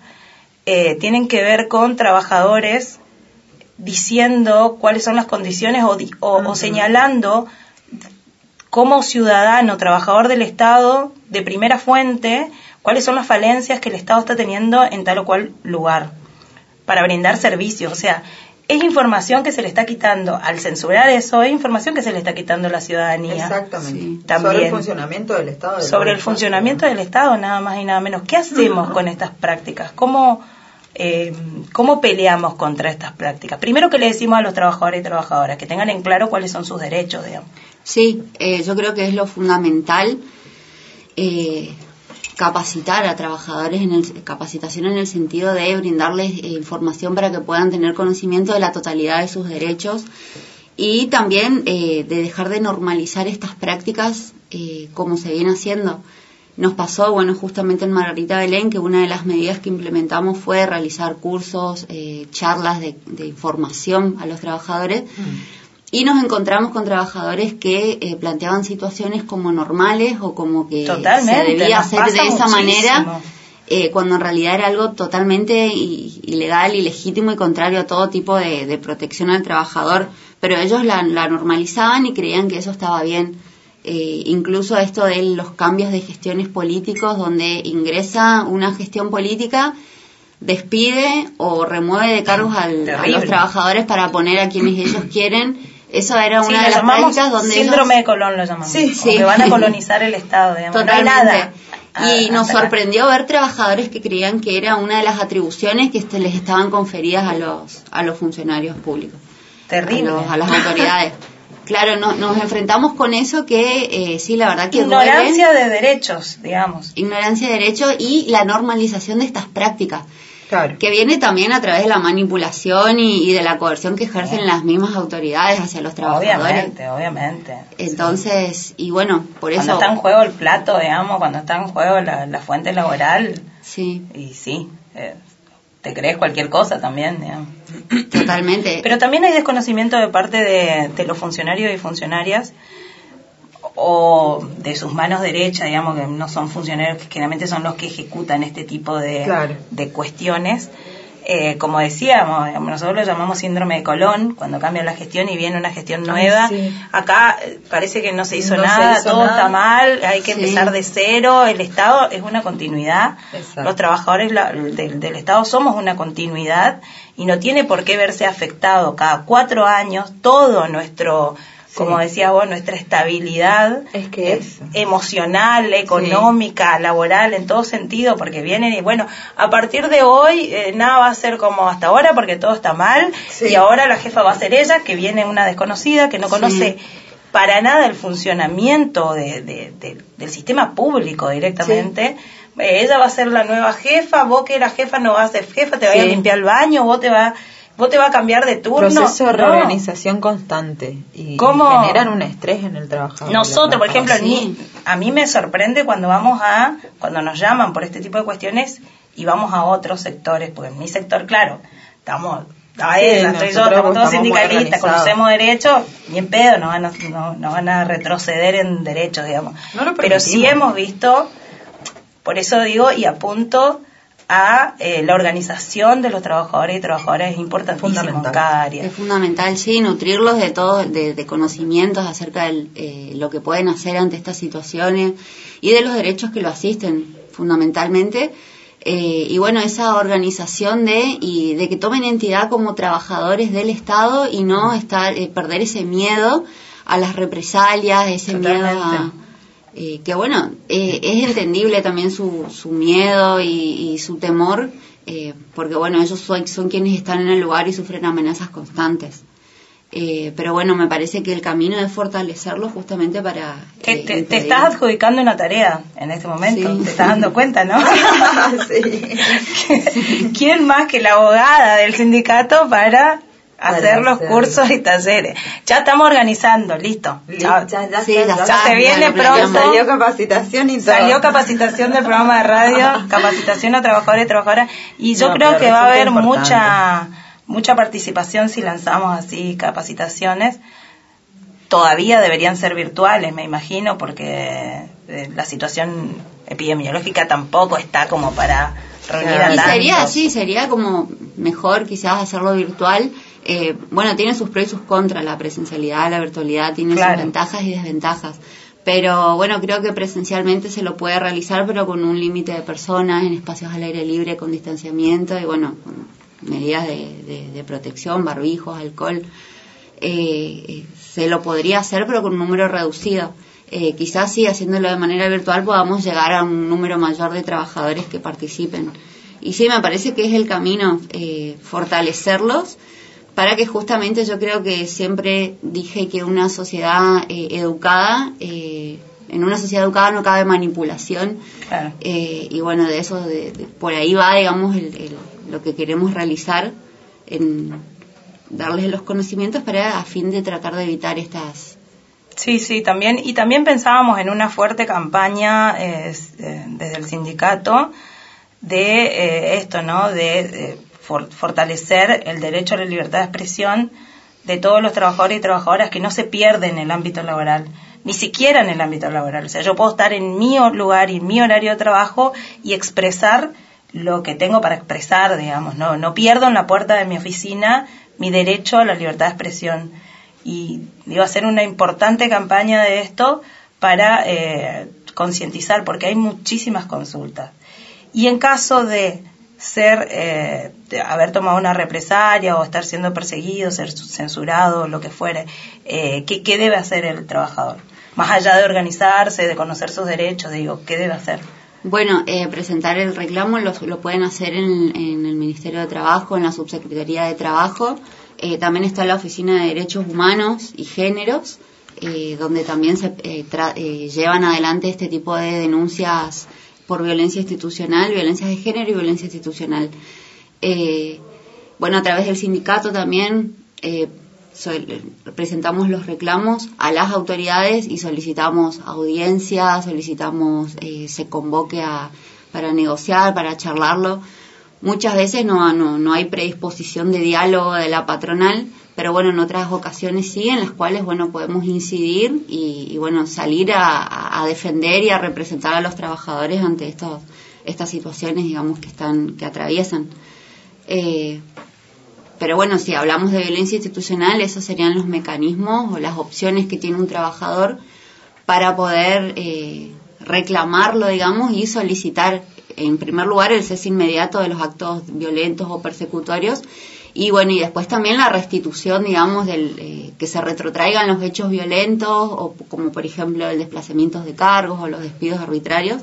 eh, tienen que ver con trabajadores diciendo cuáles son las condiciones o, o- o señalando como ciudadano, trabajador del Estado, de primera fuente, cuáles son las falencias que el Estado está teniendo en tal o cual lugar para brindar servicios. O sea, es información que se le está quitando, al censurar eso, es información que se le está quitando a la ciudadanía. Exactamente. Sí. También. Sobre el funcionamiento del Estado. de Sobre el funcionamiento del Estado, nada más y nada menos. ¿Qué hacemos (laughs) con estas prácticas? ¿Cómo, eh, ¿Cómo peleamos contra estas prácticas? Primero que le decimos a los trabajadores y trabajadoras que tengan en claro cuáles son sus derechos, digamos. Sí, eh, yo creo que es lo fundamental eh, capacitar a trabajadores en el capacitación en el sentido de brindarles eh, información para que puedan tener conocimiento de la totalidad de sus derechos y también eh, de dejar de normalizar estas prácticas eh, como se viene haciendo. Nos pasó, bueno, justamente en Margarita Belén, que una de las medidas que implementamos fue realizar cursos, charlas de, de información a los trabajadores. Y nos encontramos con trabajadores que eh, planteaban situaciones como normales o como que Totalmente, se debía hacer de esa muchísimo. manera, eh, cuando en realidad era algo totalmente ilegal, ilegítimo y contrario a todo tipo de, de protección al trabajador. Pero ellos la, la normalizaban y creían que eso estaba bien. Eh, incluso esto de los cambios de gestiones políticos, donde ingresa una gestión política despide o remueve de cargos al- a los trabajadores para poner a quienes ellos quieren. Eso era una de las prácticas donde síndrome ellos... de Colón lo llamamos. Sí, sí. que van a (laughs) colonizar el Estado, digamos. Totalmente. No hay nada. Y Ah, nos sorprendió ver trabajadores que creían que era una de las atribuciones que este, les estaban conferidas a los, a los funcionarios públicos, Terrible. a, los- a las autoridades. (laughs) Claro, no- nos enfrentamos con eso que eh, sí, la verdad que Ignorancia de derechos, digamos. ignorancia de derechos y la normalización de estas prácticas, Claro. que viene también a través de la manipulación y, y de la coerción que ejercen las mismas autoridades hacia los trabajadores. Obviamente, obviamente. Entonces, y bueno, por Cuando eso... está en juego el plato, digamos, cuando está en juego la, la fuente laboral, Sí, y sí, eh, te crees cualquier cosa también, digamos. totalmente. Pero también hay desconocimiento de parte de, de los funcionarios y funcionarias o de sus manos derechas, digamos, que no son funcionarios que generalmente son los que ejecutan este tipo de, Claro. de cuestiones. Eh, como decíamos, nosotros lo llamamos síndrome de Colón, cuando cambia la gestión y viene una gestión nueva. sí. Acá eh, parece que no se hizo No se nada, hizo todo nada. está mal, hay que Sí. empezar de cero, el Estado es una continuidad, Exacto. los trabajadores la- del, del Estado somos una continuidad y no tiene por qué verse afectado cada cuatro años todo nuestro, como decía vos, nuestra estabilidad Es que eh, es. emocional, económica, laboral, en todo sentido, porque vienen y bueno, a partir de hoy eh, nada va a ser como hasta ahora porque todo está mal Sí. y ahora la jefa va a ser ella, que viene una desconocida, que no conoce para nada el funcionamiento de- de- de- del sistema público directamente. Eh, ella va a ser la nueva jefa, vos que eras jefa no vas a ser jefa, te vas a limpiar el baño, vos te va, vos te va a cambiar de turno. Proceso de No. reorganización constante y, y ¿Cómo? generan un estrés en el trabajador. Nosotros, por ejemplo, Sí. ni- a mí me sorprende cuando vamos a, cuando nos llaman por este tipo de cuestiones y vamos a otros sectores, porque en mi sector, claro, estamos, a Sí, ella, estoy yo, estamos todos sindicalistas, conocemos derechos, ni en pedo nos van a, no, van a retroceder en derechos, digamos. No lo Pero sí hemos visto, por eso digo y apunto a eh, la organización de los trabajadores y trabajadoras es importantísimo en Fundamental. cada área. Es fundamental, sí, nutrirlos de todo, de, de conocimientos acerca de lo que pueden hacer ante estas situaciones y de los derechos que lo asisten, fundamentalmente. Eh, y bueno, esa organización de y de que tomen entidad como trabajadores del Estado y no estar eh, perder ese miedo a las represalias, ese miedo a. eh, que bueno, eh, es entendible también su, su miedo y, y su temor, eh, porque bueno, ellos son, son quienes están en el lugar y sufren amenazas constantes. Eh, pero bueno, me parece que el camino es fortalecerlo justamente para... Que eh, te, te estás adjudicando una tarea en este momento, Sí. te estás dando cuenta, ¿no? (laughs) (laughs) sí. ¿Quién más que la abogada del sindicato para hacer los hacer. cursos y talleres? Ya estamos organizando, listo. Ya, Ya, ya, Sí, ya, ya ya. está, se viene pronto. Salió capacitación y todo. Salió capacitación del programa de radio, (laughs) capacitación a trabajadores y trabajadoras, y yo No, creo que va a haber importante. mucha mucha participación si lanzamos así capacitaciones. Todavía deberían ser virtuales, me imagino, porque eh, la situación epidemiológica tampoco está como para reunir a Y tantos. sería así, sería como mejor quizás hacerlo virtual. Eh, bueno, tiene sus pros y sus contras, la presencialidad, la virtualidad, tiene Claro. sus ventajas y desventajas. Pero bueno, creo que presencialmente se lo puede realizar, pero con un límite de personas, en espacios al aire libre, con distanciamiento y bueno, con medidas de, de- de protección, barbijos, alcohol. Eh, eh, se lo podría hacer, pero con un número reducido. Eh, quizás sí, haciéndolo de manera virtual podamos llegar a un número mayor de trabajadores que participen. Y sí, me parece que es el camino, eh, fortalecerlos para que justamente yo creo que siempre dije que una sociedad eh, educada, eh, en una sociedad educada no cabe manipulación. Claro. Eh, y bueno, de eso, de- de- por ahí va, digamos, el- el- lo que queremos realizar, en darles los conocimientos para a fin de tratar de evitar estas... Sí, sí, también. Y también pensábamos en una fuerte campaña eh, desde el sindicato de eh, esto, ¿no? De for- fortalecer el derecho a la libertad de expresión de todos los trabajadores y trabajadoras que no se pierden en el ámbito laboral, ni siquiera en el ámbito laboral. O sea, yo puedo estar en mi lugar y en mi horario de trabajo y expresar lo que tengo para expresar, digamos, no, no pierdo en la puerta de mi oficina mi derecho a la libertad de expresión. Y a ser una importante campaña de esto para eh, concientizar, porque hay muchísimas consultas. Y en caso de ser, eh, haber tomado una represalia o estar siendo perseguido, ser censurado, lo que fuere, eh, ¿qué, ¿qué debe hacer el trabajador? Más allá de organizarse, de conocer sus derechos, digo, ¿qué debe hacer? Bueno, eh, presentar el reclamo lo, lo pueden hacer en, en el Ministerio de Trabajo, en la Subsecretaría de Trabajo. Eh, también está la Oficina de Derechos Humanos y Géneros, eh, donde también se eh, tra- eh, llevan adelante este tipo de denuncias por violencia institucional, violencia de género y violencia institucional. Eh, bueno, a través del sindicato también eh, presentamos los reclamos a las autoridades y solicitamos audiencia, solicitamos eh, se convoque a, para negociar, para charlarlo. Muchas veces no, no, no hay predisposición de diálogo de la patronal, pero bueno, en otras ocasiones sí, en las cuales bueno podemos incidir y, bueno salir a defender y a representar a los trabajadores ante estos, estas situaciones, digamos que están que atraviesan. Eh, pero bueno, si hablamos de violencia institucional, esos serían los mecanismos o las opciones que tiene un trabajador para poder eh, reclamarlo, digamos, y solicitar, en primer lugar, el cese inmediato de los actos violentos o persecutorios. Y bueno, y después también la restitución, digamos, del, eh, que se retrotraigan los hechos violentos, o como por ejemplo el desplazamiento de cargos o los despidos arbitrarios,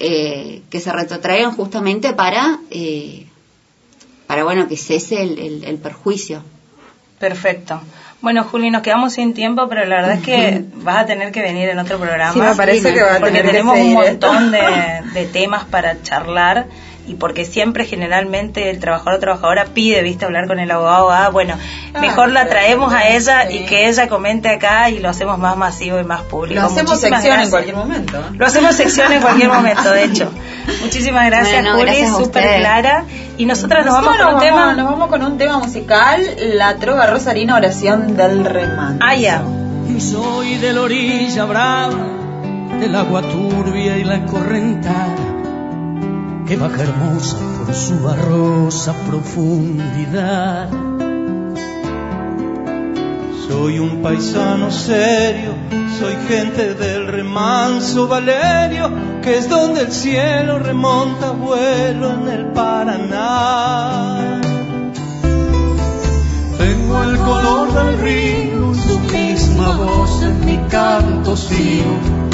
eh, que se retrotraigan justamente para, eh, para bueno, que cese el, el- el perjuicio. Perfecto. Bueno, Juli, nos quedamos sin tiempo, pero la verdad es que (laughs) vas a tener que venir en otro programa. Sí, me parece que va a porque tener que tenemos un montón de, de temas para charlar y porque siempre generalmente el trabajador o trabajadora pide, viste, hablar con el abogado, ah, bueno, Ah, mejor la traemos a ella sí. y que ella comente acá y lo hacemos más masivo y más público. Lo hacemos Muchísimas sección en gracias. cualquier momento. ¿eh? Lo hacemos sección en cualquier momento, de hecho. (laughs) Muchísimas gracias, Bueno, Juli, súper clara. Y nosotras nos vamos con un tema. Nos vamos con un tema musical, la trova rosarina oración del remanso. Ah, ya. Soy de la orilla brava, del agua turbia y la correntada, que baja hermosa por su barrosa profundidad. Soy un paisano serio, soy gente del remanso Valerio, que es donde el cielo remonta vuelo en el Paraná. Tengo el color del río su misma voz en mi canto sigo.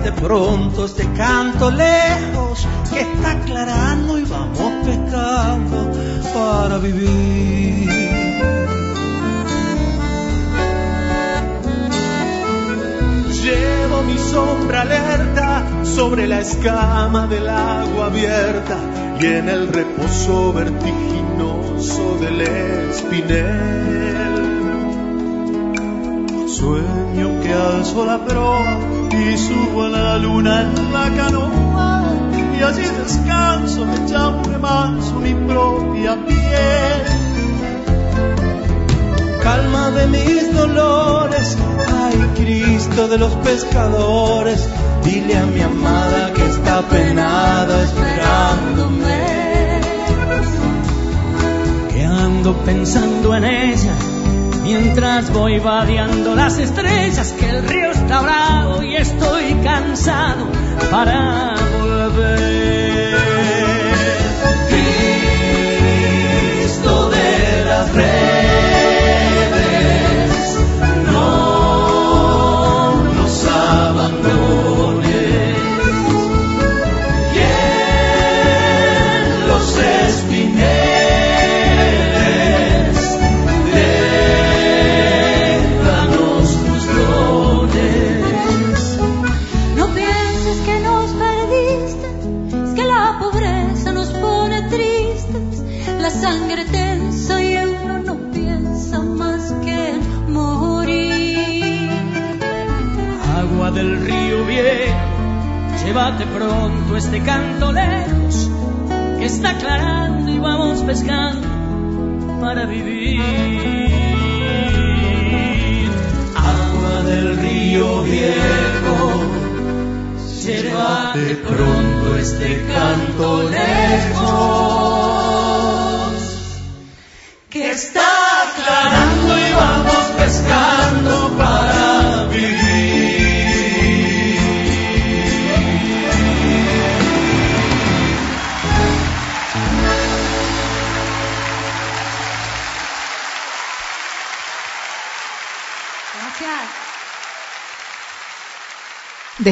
llévate pronto este canto lejos que está aclarando y vamos pescando para vivir. Llevo mi sombra alerta sobre la escama del agua abierta y en el reposo vertiginoso del espinel. Sueño que alzo la proa y subo a la luna en la canoa y allí descanso echando remanso mi propia piel. Calma de mis dolores, ay Cristo de los pescadores, dile a mi amada que está penada esperándome. que ando pensando en ella mientras voy vadeando las estrellas que el río está bravo y estoy cansado para volver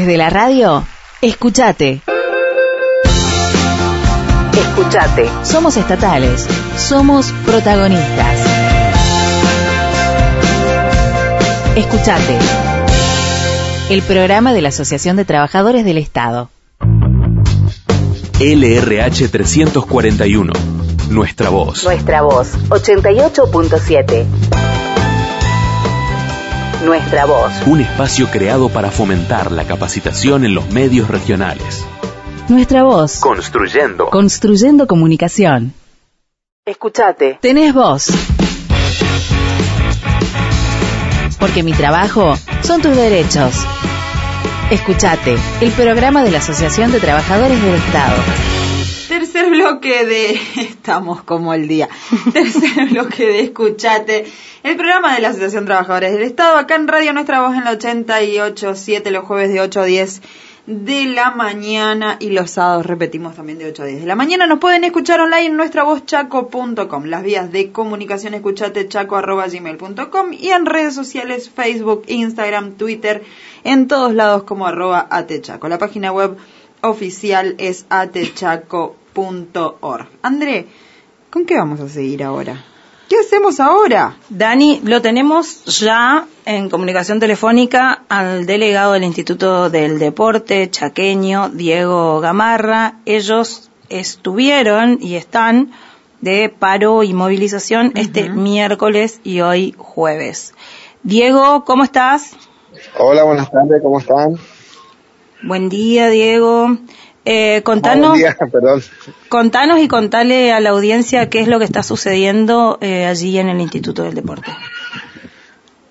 Desde la radio, escuchate. Escuchate. Somos estatales. Somos protagonistas. Escuchate. El programa de la Asociación de Trabajadores del Estado. LRH 341. Nuestra voz. Nuestra voz, 88.7. Nuestra voz. Un espacio creado para fomentar la capacitación en los medios regionales. Nuestra voz. Construyendo. Construyendo comunicación. Escuchate. Tenés voz. Porque mi trabajo son tus derechos. Escuchate, el programa de la Asociación de Trabajadores del Estado. Tercer bloque de... (laughs) Estamos como el día. (laughs) Tercer bloque de Escuchate. El programa de la Asociación Trabajadores del Estado. Acá en Radio Nuestra Voz en la 88.7 los jueves de 8 a 10 de la mañana y los sábados repetimos también de 8 a 10 de la mañana. Nos pueden escuchar online en nuestra voz chaco.com, las vías de comunicación escuchate chaco arroba gmail.com y en redes sociales Facebook, Instagram, Twitter, en todos lados como arroba atechaco. La página web oficial es atechaco.org. André, ¿con qué vamos a seguir ahora? ¿Qué hacemos ahora? Dani, lo tenemos ya en comunicación telefónica al delegado del Instituto del Deporte chaqueño, Diego Gamarra. Ellos estuvieron y están de paro y movilización este miércoles y hoy jueves. Diego, ¿cómo estás? Hola, buenas tardes, ¿cómo están? Buen día, Diego. Eh, contanos, día, (laughs) contanos y contale a la audiencia qué es lo que está sucediendo eh, allí en el Instituto del Deporte.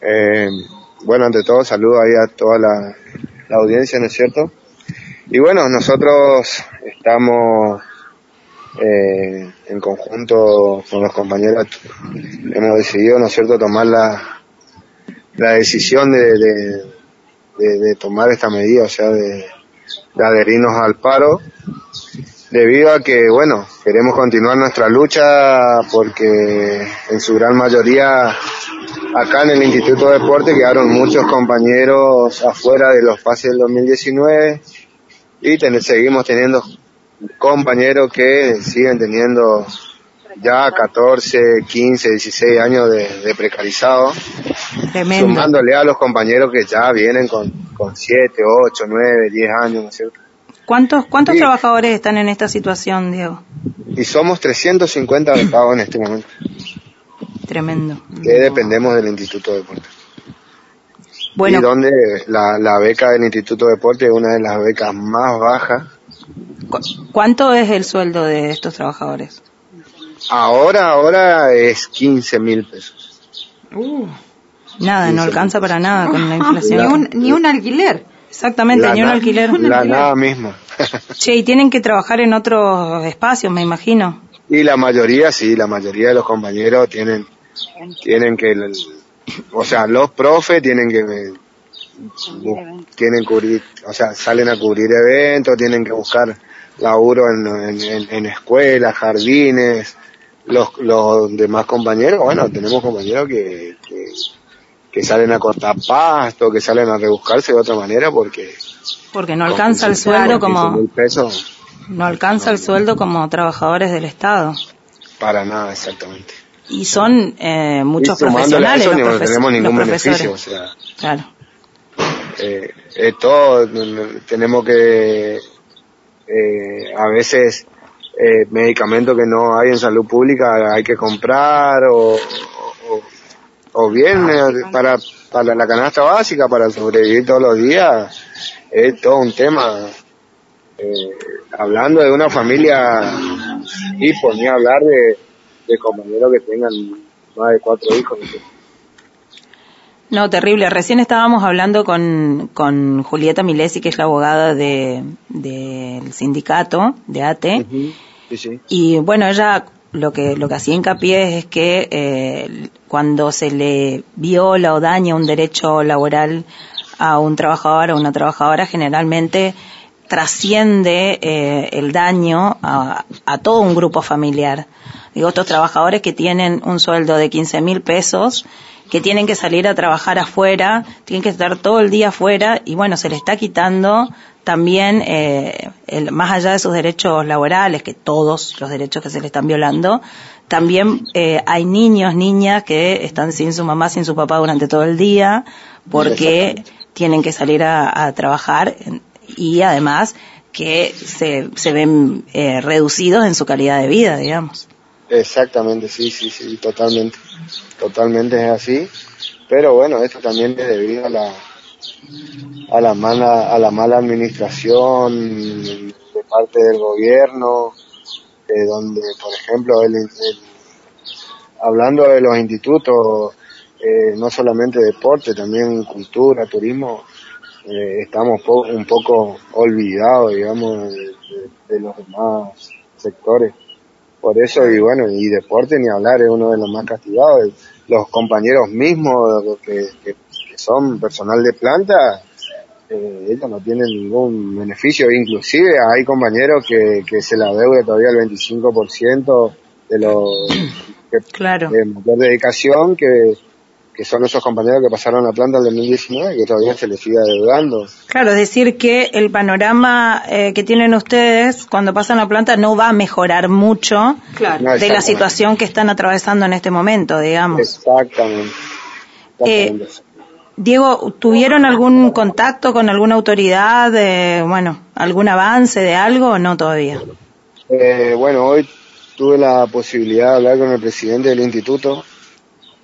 Eh, bueno, ante todo, saludo ahí a toda la, la audiencia, ¿no es cierto? Y bueno, nosotros estamos eh, en conjunto con los compañeros, hemos decidido, ¿no es cierto?, tomar la, la decisión de, de, de- de tomar esta medida, o sea, de, de adherirnos al paro, debido a que, bueno, queremos continuar nuestra lucha porque en su gran mayoría acá en el Instituto de Deporte quedaron muchos compañeros afuera de los pases del 2019 y ten- seguimos teniendo compañeros que siguen teniendo ya 14, 15, 16 años de, de precarizado, Tremendo. sumándole a los compañeros que ya vienen con, con 7, 8, 9, 10 años, ¿no es cierto? ¿Cuántos, cuántos Sí. trabajadores están en esta situación, Diego? Y somos 350 becados en este momento, Tremendo. que dependemos del Instituto de Deporte. Bueno, y donde la, la beca del Instituto de Deporte es una de las becas más bajas. ¿cu- ¿cuánto es el sueldo de estos trabajadores? Ahora, ahora es 15 mil pesos. Nada, no alcanza para nada con la (laughs) Ni inflación. un, ni un alquiler. Exactamente, La ni un alquiler. La nada misma. (laughs) Che, y tienen que trabajar en otros espacios, me imagino. y la mayoría, sí, la mayoría de los compañeros tienen, tienen que, o sea, los profes tienen que, tienen cubrir, o sea, salen a cubrir eventos, tienen que buscar laburo en, en, en- en escuelas, jardines, los, los demás compañeros, bueno, tenemos compañeros que, que, que salen a cortar pasto, que salen a rebuscarse de otra manera porque Porque no alcanza el sueldo como, pesos no alcanza el sueldo como trabajadores del Estado. para nada exactamente. Y son eh, muchos Y profesionales eso, los, no profes- tenemos ningún beneficio, o sea, Claro. eh, eh, todo, tenemos que, eh, a veces, eh, medicamentos que no hay en salud pública hay que comprar o, o, bien eh, para, para la canasta básica, para sobrevivir todos los días, es todo un tema. Eh, hablando de una familia y por ni hablar de, de compañeros que tengan más de cuatro hijos. ¿no? Terrible. Recién estábamos hablando con, con Julieta Milesi, que es la abogada de, del sindicato de ATE. Sí, sí. Y bueno, ella lo que, lo que hacía hincapié es que eh, cuando se le viola o daña un derecho laboral a un trabajador o una trabajadora, generalmente trasciende eh, el daño a, todo un grupo familiar. Digo, estos trabajadores que tienen un sueldo de 15 mil pesos, que tienen que salir a trabajar afuera, tienen que estar todo el día afuera y bueno, se le está quitando también, eh, el, más allá de sus derechos laborales, que todos los derechos que se le están violando, también eh, hay niños, niñas que están sin su mamá, sin su papá durante todo el día, porque tienen que salir a, a trabajar y además que se, se ven eh, reducidos en su calidad de vida, digamos. Exactamente, sí, sí, sí, totalmente. Totalmente es así. Pero bueno, esto también es debido a la, a la mala, a la mala administración de parte del gobierno, eh, donde, por ejemplo, el, el- hablando de los institutos, eh, no solamente deporte, también cultura, turismo, eh, estamos po- un poco olvidados, digamos, de, los demás sectores. Por eso, y bueno, y deporte ni hablar, es uno de los más castigados. Los compañeros mismos que, que- que son personal de planta, eh, ellos no tienen ningún beneficio. Inclusive hay compañeros que, que se la deuda todavía el 25% de los que, Claro. de mayor dedicación, que, que son esos compañeros que pasaron la planta en el 2019 que todavía se les sigue adeudando. Claro, es decir que el panorama eh, que tienen ustedes cuando pasan la planta no va a mejorar mucho Claro. No, de la situación que están atravesando en este momento, digamos. Exactamente. Eh. Diego, ¿tuvieron algún contacto con alguna autoridad, eh, bueno, algún avance de algo o no todavía? Eh, bueno, hoy tuve la posibilidad de hablar con el presidente del instituto.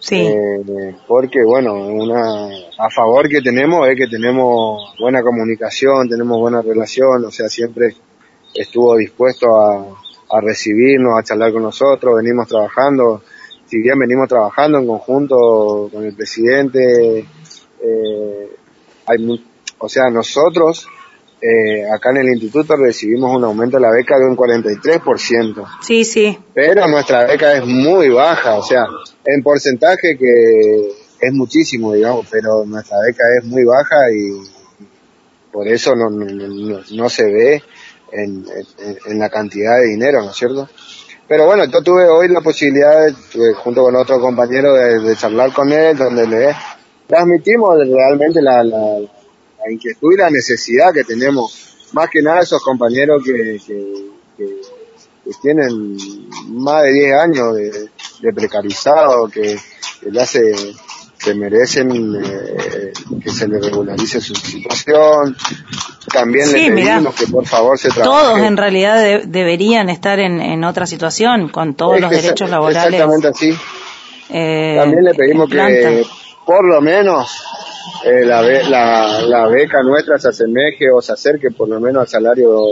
Sí. Eh, porque, bueno, una, a favor que tenemos es que tenemos buena comunicación, tenemos buena relación, o sea, siempre estuvo dispuesto a, a recibirnos, a charlar con nosotros, venimos trabajando, si bien venimos trabajando en conjunto con el presidente, eh, hay, o sea, nosotros eh, acá en el instituto recibimos un aumento de la beca de un 43%, Sí, sí. pero nuestra beca es muy baja, o sea, en porcentaje que es muchísimo, digamos, pero nuestra beca es muy baja y por eso no, no, no, no se ve en, en- en la cantidad de dinero, ¿no es cierto? Pero bueno, yo tuve hoy la posibilidad, de, junto con otro compañero, de, de charlar con él, donde le transmitimos realmente la, la, la inquietud y la necesidad que tenemos. Más que nada esos compañeros que, que, que- que tienen más de 10 años de, de precarizado, que, ya se, se merecen eh, que se les regularice su situación. También Sí, le mirá. pedimos que por favor se trabaje. Todos en realidad de- deberían estar en, en otra situación, con todos Es los derechos laborales. Exactamente así. eh, También le pedimos que por lo menos eh, la, la, la beca nuestra se asemeje o se acerque por lo menos al salario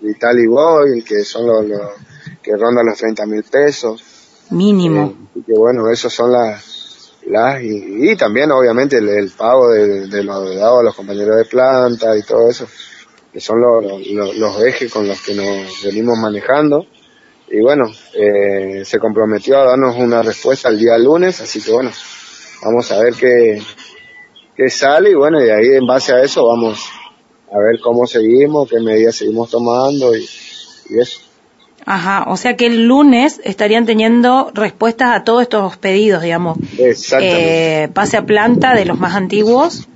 vital y Boy, que son los, los que rondan los 30 mil pesos. Mínimo. Eh, y que bueno, esos son las, las y, y también obviamente el, el pago de, de los deudados a los compañeros de planta y todo eso, que son los, los, los ejes con los que nos venimos manejando. Y bueno, eh, se comprometió a darnos una respuesta el día lunes, así que bueno, vamos a ver qué, qué sale y bueno, y de ahí en base a eso vamos a ver cómo seguimos, qué medidas seguimos tomando y, y eso. Ajá, o sea que el lunes estarían teniendo respuestas a todos estos pedidos, digamos. Exactamente. Eh, pase a planta de los más antiguos,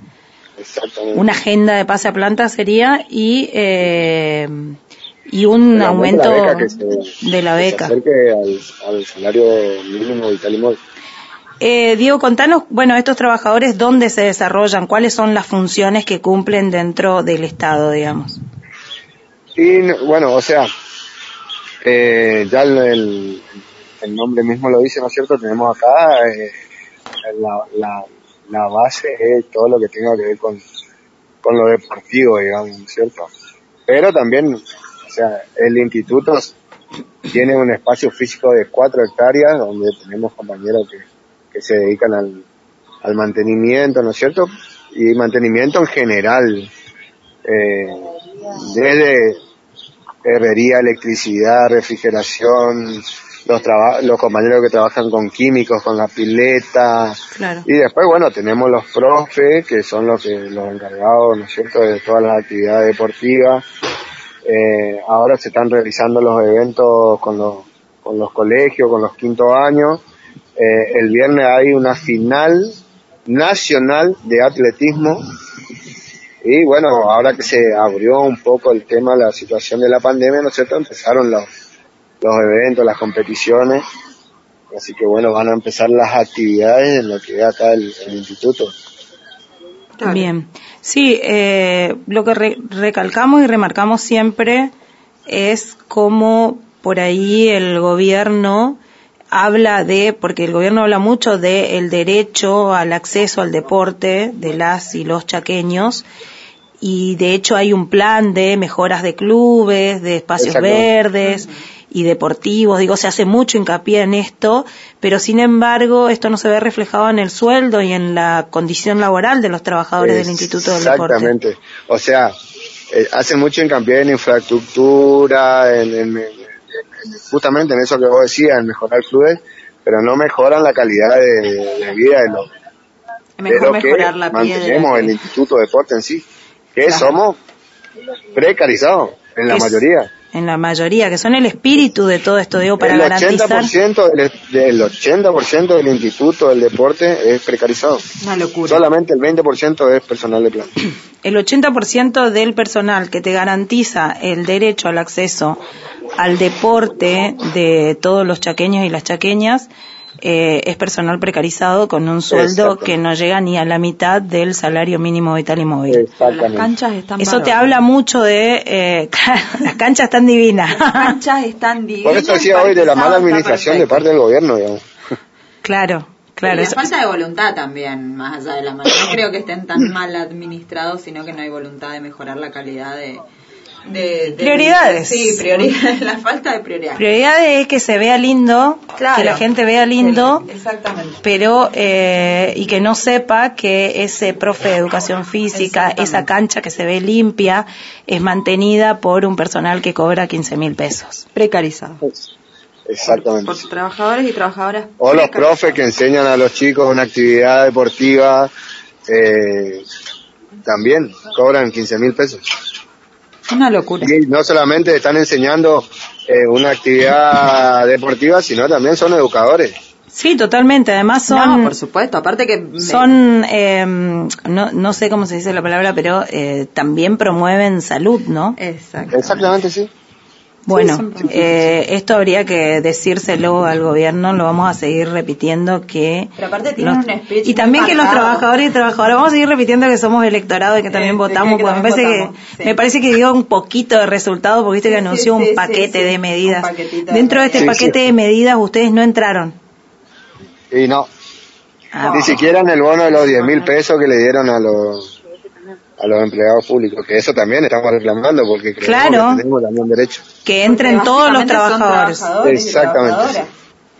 Exactamente. una agenda de pase a planta sería y eh, y un aumento de la beca que se- de la que se beca. acerque al, al salario mínimo vital y móvil. Eh, Diego, contanos, bueno, estos trabajadores, ¿dónde se desarrollan? ¿Cuáles son las funciones que cumplen dentro del Estado, digamos? Y no- bueno, o sea, eh, ya el, el nombre mismo lo dice, ¿no es cierto? Tenemos acá eh, la, la, la base es todo lo que tenga que ver con, con lo deportivo, digamos, ¿no es cierto? Pero también, o sea, el instituto tiene un espacio físico de cuatro hectáreas donde tenemos compañeros que, que se dedican al, al mantenimiento, ¿no es cierto? Y mantenimiento en general, eh, desde herrería, electricidad, refrigeración, los, traba- los compañeros que trabajan con químicos, con la pileta, Claro. y después, bueno, tenemos los profes, que son los que los encargados, ¿no es cierto?, de todas las actividades deportivas. Eh, ahora se están realizando los eventos con los, con los colegios, con los quinto años. Eh, el viernes hay una final nacional de atletismo. Y bueno, ahora que se abrió un poco el tema, la situación de la pandemia, ¿no es cierto?, empezaron los, los eventos, las competiciones. Así que bueno, van a empezar las actividades en lo que es acá el, el instituto. Bien. Sí, eh, lo que re- recalcamos y remarcamos siempre es cómo por ahí el gobierno habla de, porque el gobierno habla mucho de el derecho al acceso al deporte de las y los chaqueños y de hecho hay un plan de mejoras de clubes, de espacios verdes y deportivos, digo, se hace mucho hincapié en esto, pero sin embargo esto no se ve reflejado en el sueldo y en la condición laboral de los trabajadores del Instituto del Deporte. Exactamente. O sea, eh, hacen mucho hincapié en infraestructura, en- en- justamente en eso que vos decías, en mejorar clubes, pero no mejoran la calidad de, de vida de los de lo que la mantenemos el Instituto de Deporte en sí, que Claro. somos precarizados en la Es- mayoría. En la mayoría, que son el espíritu de todo esto, digo, para el garantizar. 80% del, del 80% del Instituto del Deporte es precarizado. Una locura. Solamente el 20% es personal de planta. (clears throat) El 80% del personal que te garantiza el derecho al acceso al deporte de todos los chaqueños y las chaqueñas eh, es personal precarizado con un sueldo que no llega ni a la mitad del salario mínimo vital y móvil. Las canchas están Eso te habla mucho de... eh, (laughs) las canchas están divinas. Las canchas están divinas. Por eso decía hoy de la mala administración de parte del gobierno, digamos. (laughs) claro, claro. y la eso- falta de voluntad también, más allá de la mala. No creo que estén tan mal administrados, sino que no hay voluntad de mejorar la calidad de... de- de- Prioridades. Sí, prioridades. (laughs) La falta de prioridades. Prioridad es que se vea lindo, Claro. que la gente vea lindo, Exactamente. pero eh, y que no sepa que ese profe de educación física, esa cancha que se ve limpia, es mantenida por un personal que cobra 15 mil pesos. Precarizado. Exactamente. Por trabajadores y trabajadoras. O los profes que enseñan a los chicos una actividad deportiva, eh, también cobran 15 mil pesos. Una locura. Y no solamente están enseñando eh, una actividad (laughs) deportiva, sino también son educadores. Sí, totalmente. Además son No, por supuesto. Aparte que... me- son eh, no, no sé cómo se dice la palabra, pero eh, también promueven salud, ¿no? Exacto. Exactamente, sí. Bueno, eh, esto habría que decírselo al gobierno, lo vamos a seguir repitiendo que... Pero aparte tienen los- un speech y también que los trabajadores y trabajadoras, vamos a seguir repitiendo que somos electorado y que también Eh, votamos, que porque me parece, votamos, que, sí. me parece que dio un poquito de resultado, porque viste que Sí, anunció sí, un paquete sí, de medidas. Dentro de este paquete sí. de medidas ustedes no entraron. Y no, Ah, ni siquiera en el bono de los 10 mil pesos que le dieron a los a los empleados públicos, que eso también estamos reclamando porque creemos Claro. que tenemos también derecho. que entren todos los trabajadores. trabajadores y Exactamente.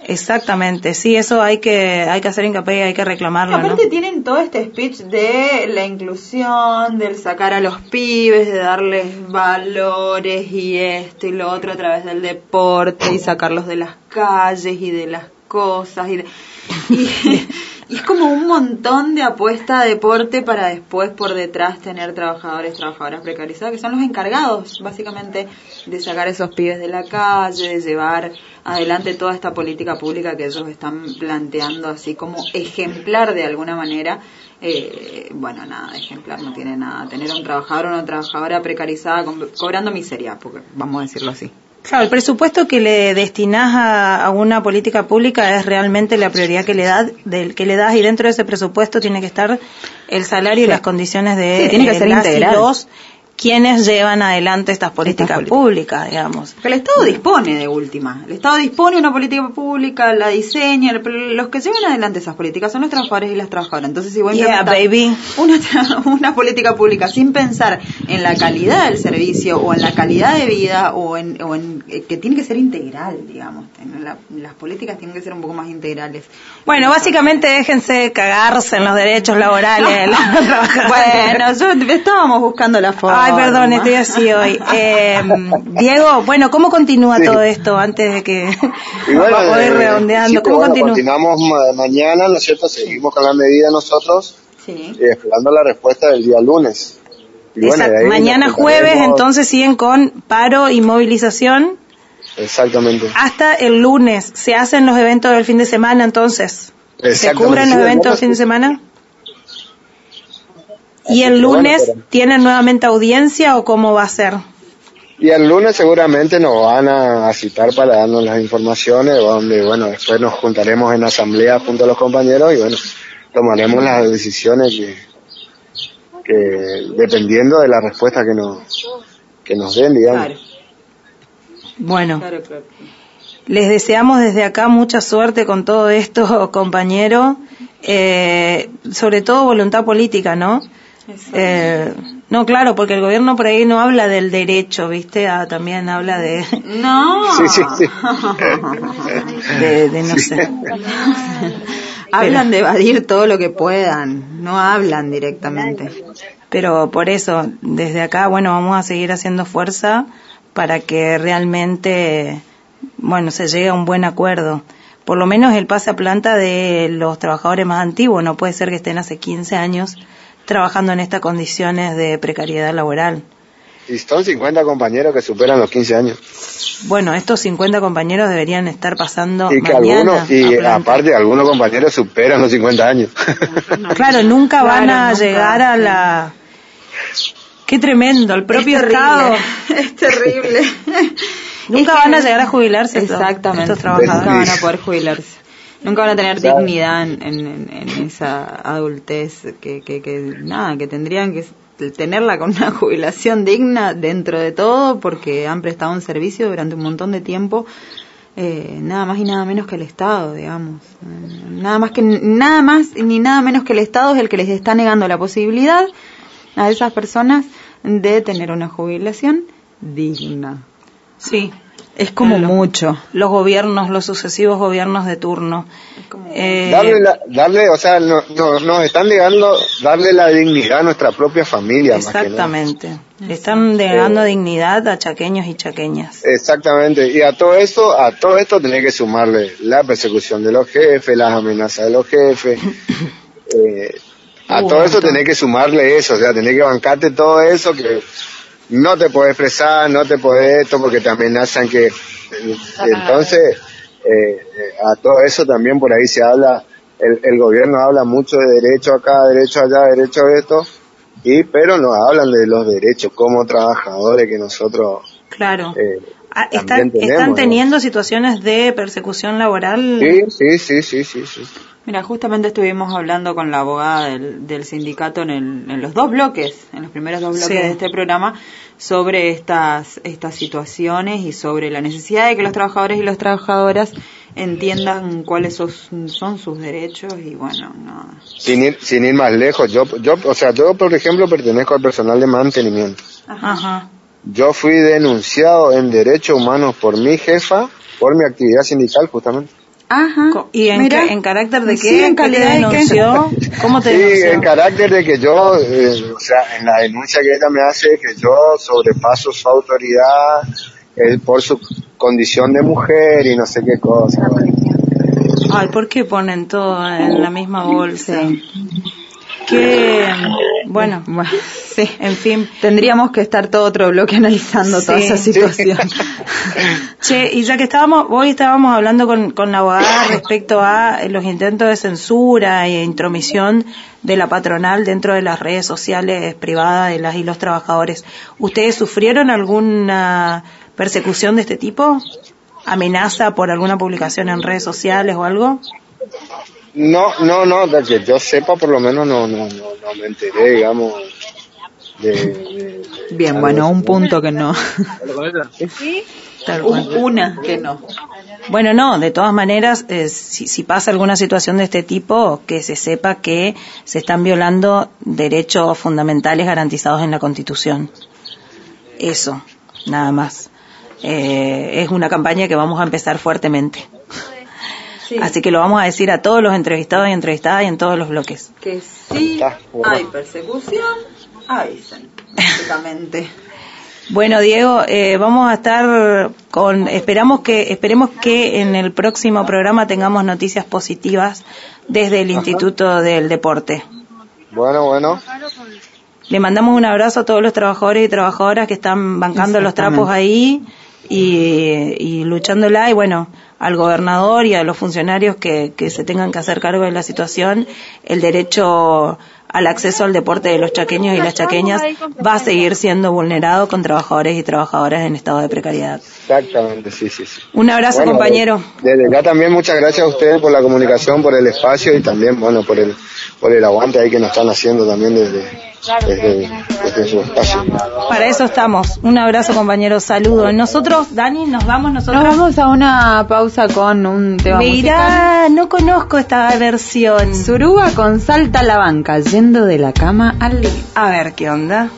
Exactamente, sí, eso hay que hay que hacer hincapié y hay que reclamarlo, ¿no? Aparte tienen todo este speech de la inclusión, del sacar a los pibes, de darles valores y esto y lo otro a través del deporte y sacarlos de las calles y de las cosas y, de- y, (laughs) y es como un montón de apuesta a deporte para después por detrás tener trabajadores, trabajadoras precarizadas que son los encargados básicamente de sacar esos pibes de la calle, de llevar adelante toda esta política pública que ellos están planteando así como ejemplar de alguna manera. Eh, bueno, nada, ejemplar no tiene nada. Tener a un trabajador o una trabajadora precarizada co- cobrando miseria, porque vamos a decirlo así. Claro, el presupuesto que le destinás a, a una política pública es realmente la prioridad que le das, del que le das y dentro de ese presupuesto tiene que estar el salario y las condiciones de Sí, tiene que ser las y integral. los quienes llevan adelante estas políticas públicas, digamos. Porque el Estado dispone de última. El Estado dispone una política pública, la diseña, pero los que llevan adelante esas políticas son los trabajadores y las trabajadoras. Entonces, si vos Yeah, baby. (laughs) Una, política pública sin pensar en la calidad del servicio o en la calidad de vida o en, o en eh, que tiene que ser integral, digamos. La- las políticas tienen que ser un poco más integrales. Bueno, básicamente déjense de cagarse en los derechos laborales (laughs) de. Bueno, yo estábamos buscando la forma. Ay, perdón, estoy así hoy. Eh, Diego, bueno, ¿cómo continúa Sí. todo esto antes de que Y bueno, (laughs) vamos a ir eh, redondeando? sí, ¿Cómo bueno, continúa? continuamos ma- mañana, ¿no es cierto? Seguimos con la medida nosotros, Sí. y esperando la respuesta del día lunes. Y bueno, ahí Mañana jueves, entonces siguen con paro y movilización. Exactamente. Hasta el lunes. ¿Se hacen los eventos del fin de semana entonces? ¿Se cubren los sí, eventos del fin de semana? ¿Y el bueno, lunes pero- tienen nuevamente audiencia o cómo va a ser? Y el lunes seguramente nos van a, a citar para darnos las informaciones, donde, bueno, después nos juntaremos en asamblea junto a los compañeros y, bueno, tomaremos las decisiones que, que dependiendo de la respuesta que nos, que nos den, digamos. Claro, Bueno, claro, claro. les deseamos desde acá mucha suerte con todo esto, (laughs) compañero. Eh, sobre todo voluntad política, ¿no? Eh, no, claro, porque el gobierno por ahí no habla del derecho, ¿viste? Ah, también habla de, No. Sí, sí, sí. de, de no sé. (laughs) Hablan de evadir todo lo que puedan, no hablan directamente. Pero por eso, desde acá, bueno, vamos a seguir haciendo fuerza para que realmente, bueno, se llegue a un buen acuerdo. Por lo menos el pase a planta de los trabajadores más antiguos. No puede ser que estén hace 15 años trabajando en estas condiciones de precariedad laboral. Y son 50 compañeros que superan los 15 años. Bueno, estos 50 compañeros deberían estar pasando Y que mañana algunos, y aparte algunos compañeros superan los 50 años. (laughs) Claro, nunca van Claro, a nunca, llegar a sí. la... Qué tremendo, el propio es terrible, Estado. (laughs) Es terrible. (laughs) Nunca Es que- van a llegar a jubilarse estos- Exactamente. estos trabajadores. Nunca van a poder jubilarse. Nunca van a tener dignidad en, en- esa adultez que, que, que, nada, que tendrían que tenerla con una (laughs) jubilación digna dentro de todo porque han prestado un servicio durante un montón de tiempo eh, nada más y nada menos que el Estado, digamos. Nada más que nada más ni nada menos que el Estado es el que les está negando la posibilidad a esas personas de tener una jubilación digna. Sí. Es como mucho. Los gobiernos, los sucesivos gobiernos de turno. Eh, Darle, la- darle, o sea, no- no- nos están negando darle la dignidad a nuestra propia familia. más que nada. exactamente. Le están negando dignidad a chaqueños y chaqueñas. Exactamente, y a todo esto, a todo esto tenés que sumarle la persecución de los jefes, las amenazas de los jefes, (coughs) eh, a todo esto tenés que sumarle eso, o sea, tenés que bancarte todo eso que no te podés expresar, no te podés esto porque te amenazan que, entonces, eh, eh, a todo eso también por ahí se habla, el, el gobierno habla mucho de derecho acá, derecho allá, derecho a esto, y pero nos hablan de los derechos como trabajadores que nosotros Claro. eh, Ah, ¿Están, tenemos, están ¿no? teniendo situaciones de persecución laboral? Sí, sí, sí, sí, sí, sí. Mira, justamente estuvimos hablando con la abogada del, del sindicato en, el- en los dos bloques, en los primeros dos bloques Sí. de este programa, sobre estas, estas situaciones y sobre la necesidad de que los trabajadores y las trabajadoras entiendan cuáles son, son sus derechos y bueno, nada. Sin ir, sin ir más lejos, yo, yo, o sea, yo por ejemplo pertenezco al personal de mantenimiento. Ajá. Yo fui denunciado en derechos humanos por mi jefa, por mi actividad sindical justamente. Ajá. ¿Y en, Mira. qué- en carácter de qué? Sí, en ¿Qué te calidad de qué? denunció? ¿Cómo te Sí, denunció? en carácter de que yo, eh, o sea, en la denuncia que ella me hace, que yo sobrepaso su autoridad eh, por su condición de mujer y no sé qué cosa. Ay, ¿por qué ponen todo en la misma bolsa? Que, bueno, Bueno, sí. en fin. Tendríamos que estar todo otro bloque analizando toda esa situación. (laughs) Che, y ya que estábamos, hoy estábamos hablando con, con la abogada respecto a los intentos de censura e intromisión de la patronal dentro de las redes sociales privadas de las y los trabajadores. ¿Ustedes sufrieron alguna persecución de este tipo? ¿Amenaza por alguna publicación en redes sociales o algo? No, no, no, de que yo sepa por lo menos no, no, no, no me enteré, digamos, de, de- Bien, bueno, un punto que no. Tal cual. Un- una que no. Bueno, no, de todas maneras, eh, si, si pasa alguna situación de este tipo, que se sepa que se están violando derechos fundamentales garantizados en la Constitución. Eso, nada más. Eh, es una campaña que vamos a empezar fuertemente. Así que lo vamos a decir a todos los entrevistados y entrevistadas y en todos los bloques. Que sí hay persecución, avisen, básicamente. (laughs) Bueno, Diego, eh, vamos a estar con, esperamos que, esperemos que en el próximo programa tengamos noticias positivas desde el Instituto del Deporte. Bueno, bueno, Le mandamos un abrazo a todos los trabajadores y trabajadoras que están bancando los trapos ahí y, y luchándola y bueno, al gobernador y a los funcionarios que, que se tengan que hacer cargo de la situación, el derecho al acceso al deporte de los chaqueños y las chaqueñas va a seguir siendo vulnerado con trabajadores y trabajadoras en estado de precariedad. exactamente, sí, sí, sí. Un abrazo, Bueno, compañero. Desde ya también muchas gracias a ustedes por la comunicación, por el espacio y también, bueno, por el, por el aguante ahí que nos están haciendo también desde, desde, desde su espacio. Para eso estamos. Un abrazo, compañero. Saludos. Nosotros, Dani, nos vamos nosotros. Nos vamos a una pausa con un tema musical. Mira, no conozco esta versión. Suruba con Salta a la banca, yendo de la cama al living. A ver qué onda.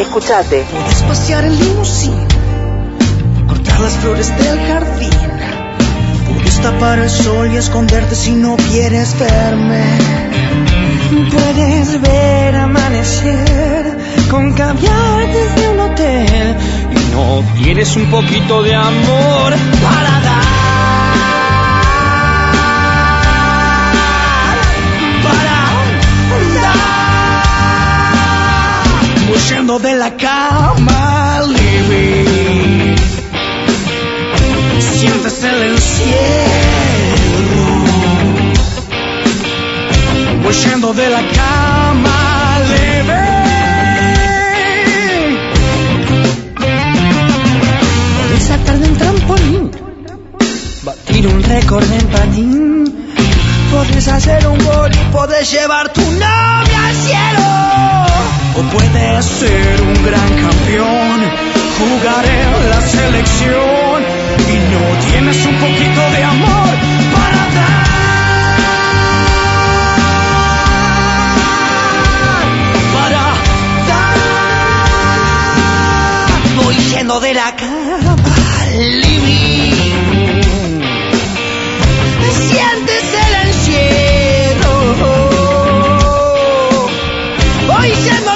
Escuchate. Pasear en limusín, cortar las flores del jardín. Puedes tapar el sol y esconderte si no quieres verme. Puedes ver amanecer con caviar desde un hotel. Y no tienes un poquito de amor para dar. Para dar. Huyendo de la cama living. Sientes el encierro. Huyendo de la cama living. Podés saltar de un trampolín, batir un récord en patín. Podés hacer un gol y podés llevar tu novia al cielo. O puedes ser un gran campeón, jugar en la selección y no tienes un poquito de amor para dar. Para dar. Voy yendo de la cama living. Sientes el encierro. Voy yendo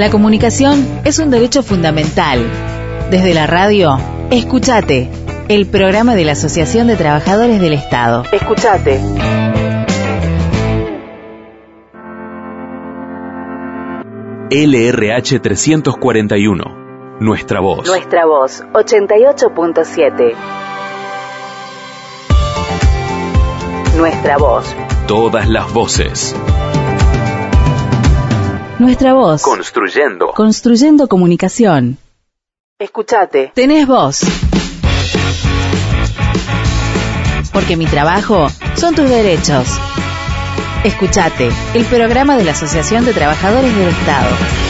La comunicación es un derecho fundamental. Desde la radio, escúchate, el programa de la Asociación de Trabajadores del Estado. Escúchate. LRH 341. Nuestra voz. Nuestra voz, 88.7. Nuestra voz. Todas las voces. Nuestra voz. Construyendo. Construyendo comunicación. Escúchate. Tenés voz. Porque mi trabajo son tus derechos. Escúchate, el programa de la Asociación de Trabajadores del Estado.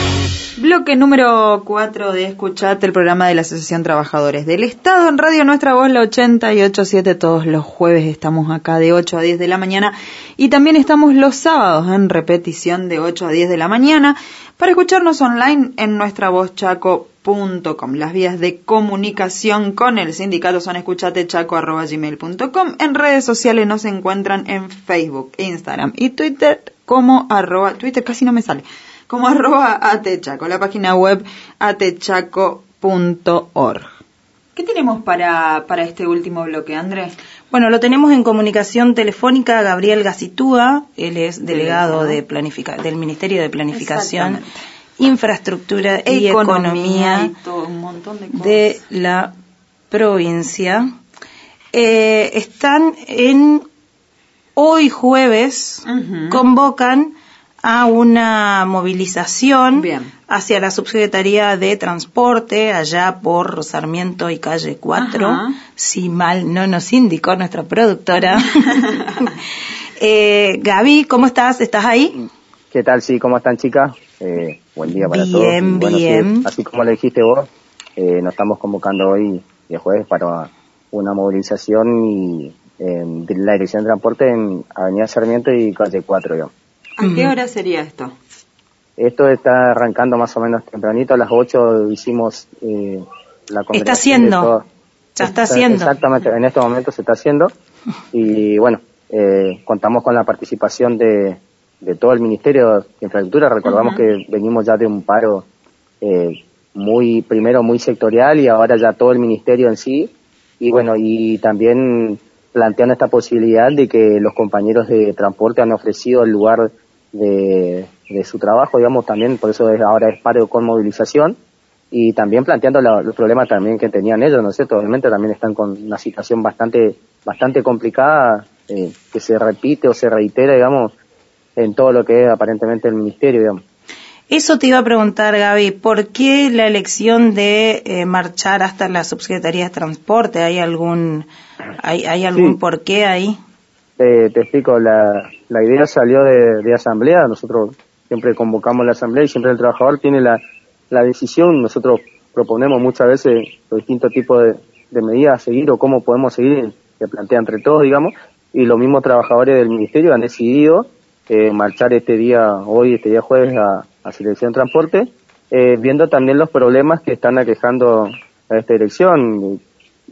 Bloque número 4 de Escuchate, el programa de la Asociación Trabajadores del Estado. En Radio Nuestra Voz, la 887, todos los jueves estamos acá de 8 a 10 de la mañana. Y también estamos los sábados en repetición de 8 a 10 de la mañana para escucharnos online en nuestra chaco.com. Las vías de comunicación con el sindicato son escuchatechaco.gmail.com. En redes sociales nos encuentran en Facebook, Instagram y Twitter como arroba, Twitter casi no me sale, como arroba atechaco, la página web atechaco.org. ¿Qué tenemos para, para este último bloque, Andrés? Bueno, lo tenemos en comunicación telefónica a Gabriel Gacitúa, él es delegado de planifica del Ministerio de Planificación. Infraestructura y Economía, y todo un montón de cosas. de la provincia. Eh, están en hoy jueves, convocan a una movilización Bien. hacia la Subsecretaría de Transporte, allá por Sarmiento y Calle 4, Ajá. si mal no nos indicó nuestra productora. (laughs) (laughs) eh, Gaby, ¿cómo estás? ¿Estás ahí? ¿Qué tal? Sí, ¿cómo están chicas? Eh, buen día para todos. Bien, bueno, sí, bien. así como le dijiste vos, eh, nos estamos convocando hoy de jueves para una movilización y eh, de la dirección de transporte en Avenida Sarmiento y calle 4, digamos. ¿A qué hora sería esto? Esto está arrancando más o menos tempranito, a las 8 hicimos eh, la congregación de haciendo. Ya está haciendo. Exactamente, en este momento se está haciendo y bueno, eh, contamos con la participación de, de todo el Ministerio de Infraestructura. Recordamos que venimos ya de un paro eh, muy, primero muy sectorial y ahora ya todo el Ministerio en sí. Y bueno, y también planteando esta posibilidad de que los compañeros de transporte han ofrecido el lugar de, de su trabajo, digamos, también, por eso es, ahora es paro con movilización y también planteando la- los problemas también que tenían ellos, ¿no es cierto? Obviamente también están con una situación bastante, bastante complicada, eh, que se repite o se reitera, digamos, en todo lo que es aparentemente el ministerio, digamos. Eso te iba a preguntar, Gaby, ¿por qué la elección de eh, marchar hasta la Subsecretaría de Transporte? ¿Hay algún, hay, hay algún Sí. porqué ahí? Eh, te explico, la, la idea salió de, de asamblea, nosotros siempre convocamos la asamblea y siempre el trabajador tiene la, la decisión, nosotros proponemos muchas veces los distintos tipos de, de medidas a seguir o cómo podemos seguir, se plantea entre todos, digamos, y los mismos trabajadores del ministerio han decidido eh, marchar este día, hoy, este día jueves, a, a Selección Transporte, eh, viendo también los problemas que están aquejando a esta dirección,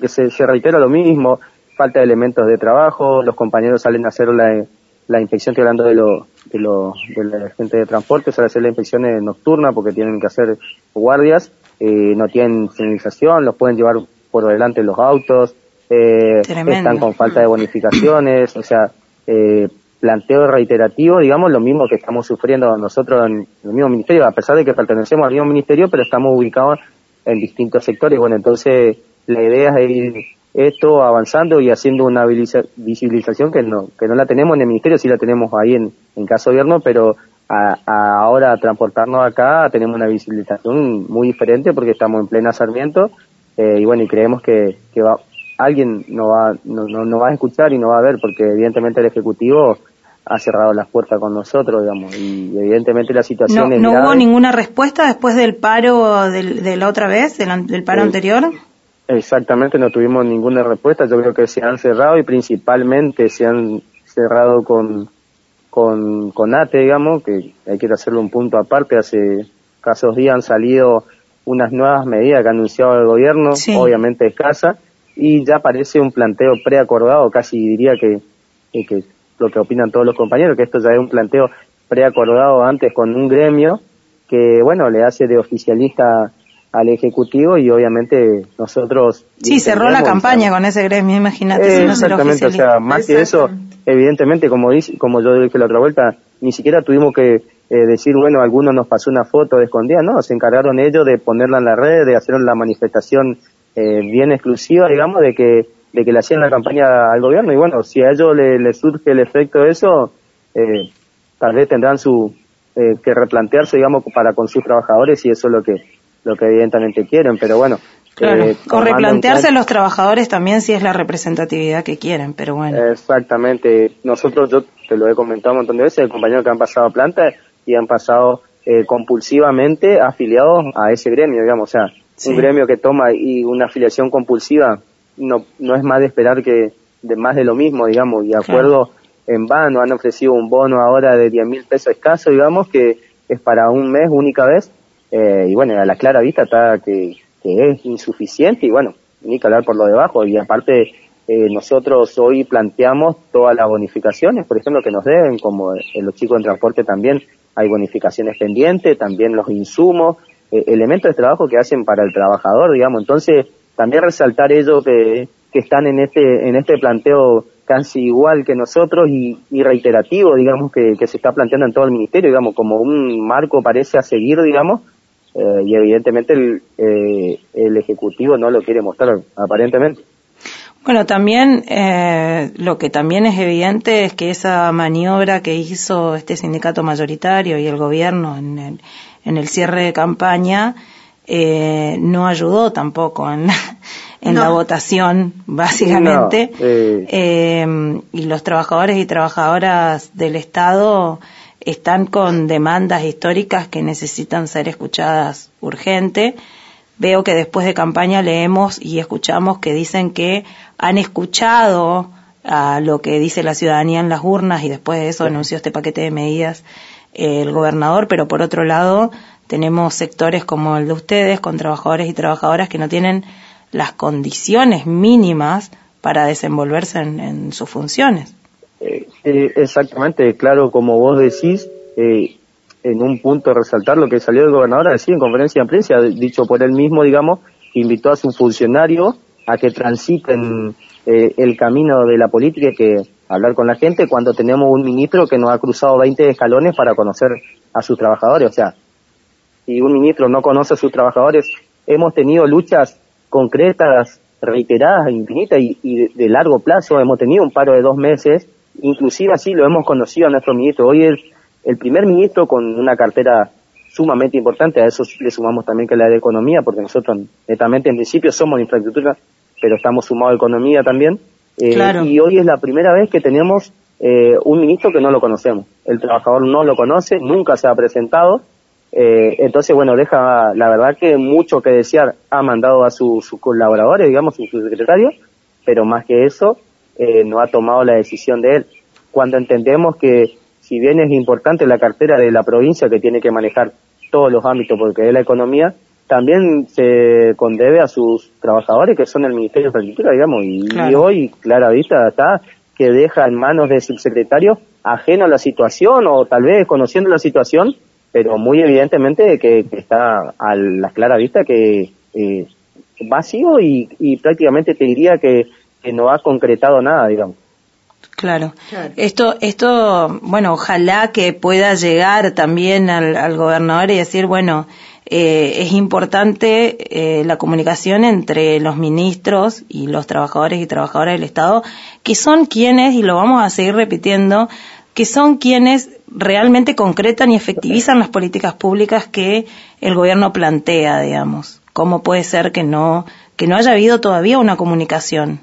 que se, se reitera lo mismo, falta de elementos de trabajo, los compañeros salen a hacer la, la inspección, estoy hablando de, lo, de, lo, de la gente de transporte, a hacer la inspección eh, nocturna porque tienen que hacer guardias, eh, no tienen señalización, los pueden llevar por delante los autos, eh, están con falta de bonificaciones, o sea, eh, planteo reiterativo, digamos, lo mismo que estamos sufriendo nosotros en el mismo ministerio, a pesar de que pertenecemos al mismo ministerio, pero estamos ubicados en distintos sectores. Bueno, entonces la idea es ir esto avanzando y haciendo una visibiliza- visibilización que no que no la tenemos en el ministerio, sí la tenemos ahí en, en caso gobierno, pero a, a ahora transportarnos acá tenemos una visibilización muy diferente porque estamos en plena Sarmiento eh, y bueno, y creemos que, que va, alguien no va, no, no, no va a escuchar y no va a ver porque evidentemente el Ejecutivo ha cerrado las puertas con nosotros, digamos, y evidentemente la ¿No, situación es no hubo ninguna respuesta después del paro del- de la otra vez, del, del paro Eh, anterior? Exactamente, no tuvimos ninguna respuesta. Yo creo que se han cerrado y principalmente se han cerrado con, con, con ATE, digamos, que hay que hacerlo un punto aparte. Hace casos días han salido unas nuevas medidas que ha anunciado el gobierno, Sí. obviamente escasa, y ya parece un planteo preacordado, casi diría que, que lo que opinan todos los compañeros, que esto ya es un planteo preacordado antes con un gremio que, bueno, le hace de oficialista al Ejecutivo y obviamente nosotros... Sí, cerró la campaña con ese gremio, imagínate eh, si no se lo exactamente, o sea, más que eso, evidentemente, como dice, como yo dije la otra vuelta, ni siquiera tuvimos que eh, decir, bueno, alguno nos pasó una foto de escondida, no, se encargaron ellos de ponerla en la red, de hacer la manifestación eh, bien exclusiva, digamos, de que de que le hacían la campaña al gobierno. Y bueno, si a ellos le, le surge el efecto de eso, eh, tal vez tendrán su eh, que replantearse, digamos, para con sus trabajadores y eso es lo que lo que evidentemente quieren, pero bueno. Claro. eh, o replantearse los trabajadores también si es la representatividad que quieren, pero bueno. Exactamente. Nosotros, yo te lo he comentado un montón de veces, el compañero que han pasado a planta y han pasado eh, compulsivamente afiliados a ese gremio, digamos. O sea, Sí. un gremio que toma y una afiliación compulsiva no, no es más de esperar que de más de lo mismo, digamos, y acuerdo en vano, han ofrecido un bono ahora de 10 mil pesos escaso, digamos, que es para un mes, única vez, eh, y bueno, a la clara vista está que, que es insuficiente y bueno, ni que hablar por lo debajo, y aparte eh, nosotros hoy planteamos todas las bonificaciones, por ejemplo, que nos deben, como en los chicos en transporte también hay bonificaciones pendientes, también los insumos, eh, elementos de trabajo que hacen para el trabajador, digamos. Entonces, también resaltar ellos que, que están en este, en este planteo casi igual que nosotros y, y reiterativo, digamos, que, que se está planteando en todo el ministerio, digamos, como un marco parece a seguir, digamos, eh, y evidentemente el, eh, el Ejecutivo no lo quiere mostrar, aparentemente. Bueno, también eh, lo que también es evidente es que esa maniobra que hizo este sindicato mayoritario y el gobierno en el, en el cierre de campaña eh, no ayudó tampoco en la, (laughs) en la votación, (laughs) básicamente. No, eh, Eh, y los trabajadores y trabajadoras del Estado están con demandas históricas que necesitan ser escuchadas urgente. Veo que después de campaña leemos y escuchamos que dicen que han escuchado a lo que dice la ciudadanía en las urnas y después de eso anunció este paquete de medidas eh, el gobernador, pero por otro lado tenemos sectores como el de ustedes con trabajadores y trabajadoras que no tienen las condiciones mínimas para desenvolverse en, sus funciones. Eh, eh, exactamente, claro, como vos decís, eh, en un punto resaltar lo que salió del gobernador a decir en conferencia de prensa, dicho por él mismo, digamos, invitó a su funcionario a que transiten el camino de la política y que hablar con la gente cuando tenemos un ministro que nos ha cruzado 20 escalones para conocer a sus trabajadores. O sea, si un ministro no conoce a sus trabajadores, hemos tenido luchas concretas, reiteradas, infinitas y, de, largo plazo. Hemos tenido un paro de dos meses, inclusive así lo hemos conocido a nuestro ministro. Hoy es el primer ministro con una cartera sumamente importante, a eso le sumamos también que la de economía, porque nosotros netamente en principio somos de infraestructura, pero estamos sumados a economía también. Eh, y hoy es la primera vez que tenemos eh, un ministro que no lo conocemos. El trabajador no lo conoce, nunca se ha presentado eh, entonces, bueno, deja la verdad que mucho que desear. Ha mandado a sus colaboradores, digamos, sus secretarios, pero más que eso, eh, no ha tomado la decisión de él. Cuando entendemos que, si bien es importante la cartera de la provincia que tiene que manejar todos los ámbitos, porque es la economía, también se condebe a sus trabajadores que son el Ministerio de Agricultura, digamos, y, hoy, clara vista, está que deja en manos de subsecretarios ajeno a la situación o tal vez conociendo la situación pero muy evidentemente que, está a la clara vista que eh, vacío y, prácticamente te diría que, no ha concretado nada, digamos. Claro. Esto, esto, bueno, ojalá que pueda llegar también al, gobernador y decir, bueno, eh, es importante eh, la comunicación entre los ministros y los trabajadores y trabajadoras del Estado, que son quienes, y lo vamos a seguir repitiendo, que son quienes realmente concretan y efectivizan las políticas públicas que el gobierno plantea, digamos. ¿Cómo puede ser que no, que no haya habido todavía una comunicación?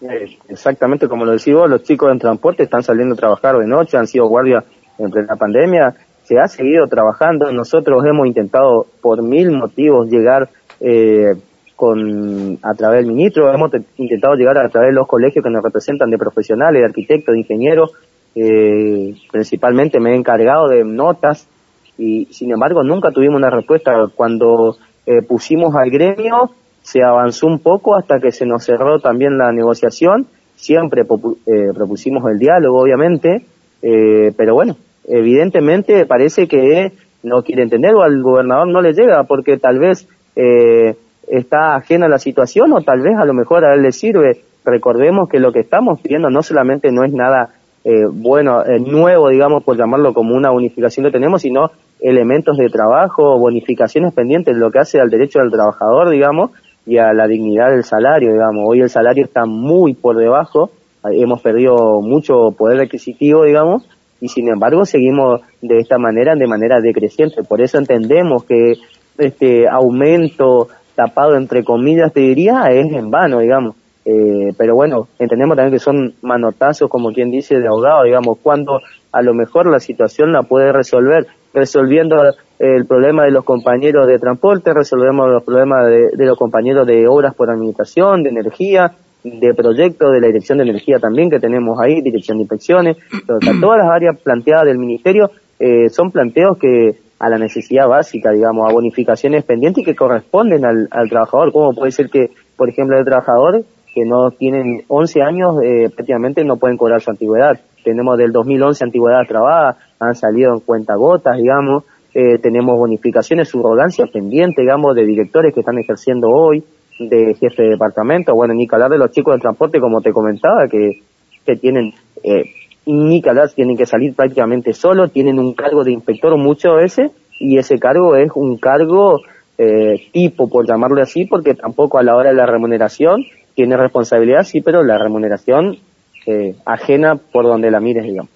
Eh, exactamente como lo decís vos, los chicos en transporte están saliendo a trabajar de noche, han sido guardias en la pandemia, se ha seguido trabajando, nosotros hemos intentado por mil motivos llegar eh, con a través del ministro, hemos intentado llegar a través de los colegios que nos representan de profesionales, de arquitectos, de ingenieros, eh, principalmente me he encargado de notas y sin embargo nunca tuvimos una respuesta. Cuando eh, pusimos al gremio se avanzó un poco hasta que se nos cerró también la negociación. Siempre eh, propusimos el diálogo, obviamente, eh, pero bueno, evidentemente parece que no quiere entender o al gobernador no le llega porque tal vez eh, está ajena a la situación o tal vez a lo mejor a él le sirve. Recordemos que lo que estamos pidiendo no solamente no es nada eh, bueno, eh, nuevo, digamos, por llamarlo como una unificación que tenemos, sino elementos de trabajo, bonificaciones pendientes, lo que hace al derecho del trabajador, digamos, y a la dignidad del salario, digamos. Hoy el salario está muy por debajo, hemos perdido mucho poder adquisitivo, digamos, y sin embargo seguimos de esta manera, de manera decreciente. Por eso entendemos que este aumento tapado entre comillas, te diría, es en vano, digamos. Eh, pero bueno, entendemos también que son manotazos, como quien dice, de ahogado, digamos, cuando a lo mejor la situación la puede resolver, resolviendo el problema de los compañeros de transporte, resolvemos los problemas de, los compañeros de obras por administración, de energía, de proyectos, de la dirección de energía también que tenemos ahí, dirección de inspecciones, (clears throat) todas las áreas planteadas del ministerio eh, son planteos que a la necesidad básica, digamos, a bonificaciones pendientes y que corresponden al, al trabajador. ¿Cómo puede ser que, por ejemplo, el trabajador que no tienen 11 años, eh, prácticamente no pueden cobrar su antigüedad. Tenemos del 2011 antigüedad trabada, han salido en cuenta gotas, digamos, eh, tenemos bonificaciones, subrogancia pendiente, digamos, de directores que están ejerciendo hoy, de jefe de departamento, bueno, ni que hablar de los chicos del transporte, como te comentaba, que, que tienen, eh, ni que hablar, tienen que salir prácticamente solo, tienen un cargo de inspector muchas veces, y ese cargo es un cargo eh, tipo, por llamarlo así, porque tampoco a la hora de la remuneración tiene responsabilidad, sí, pero la remuneración eh, ajena por donde la mires, digamos.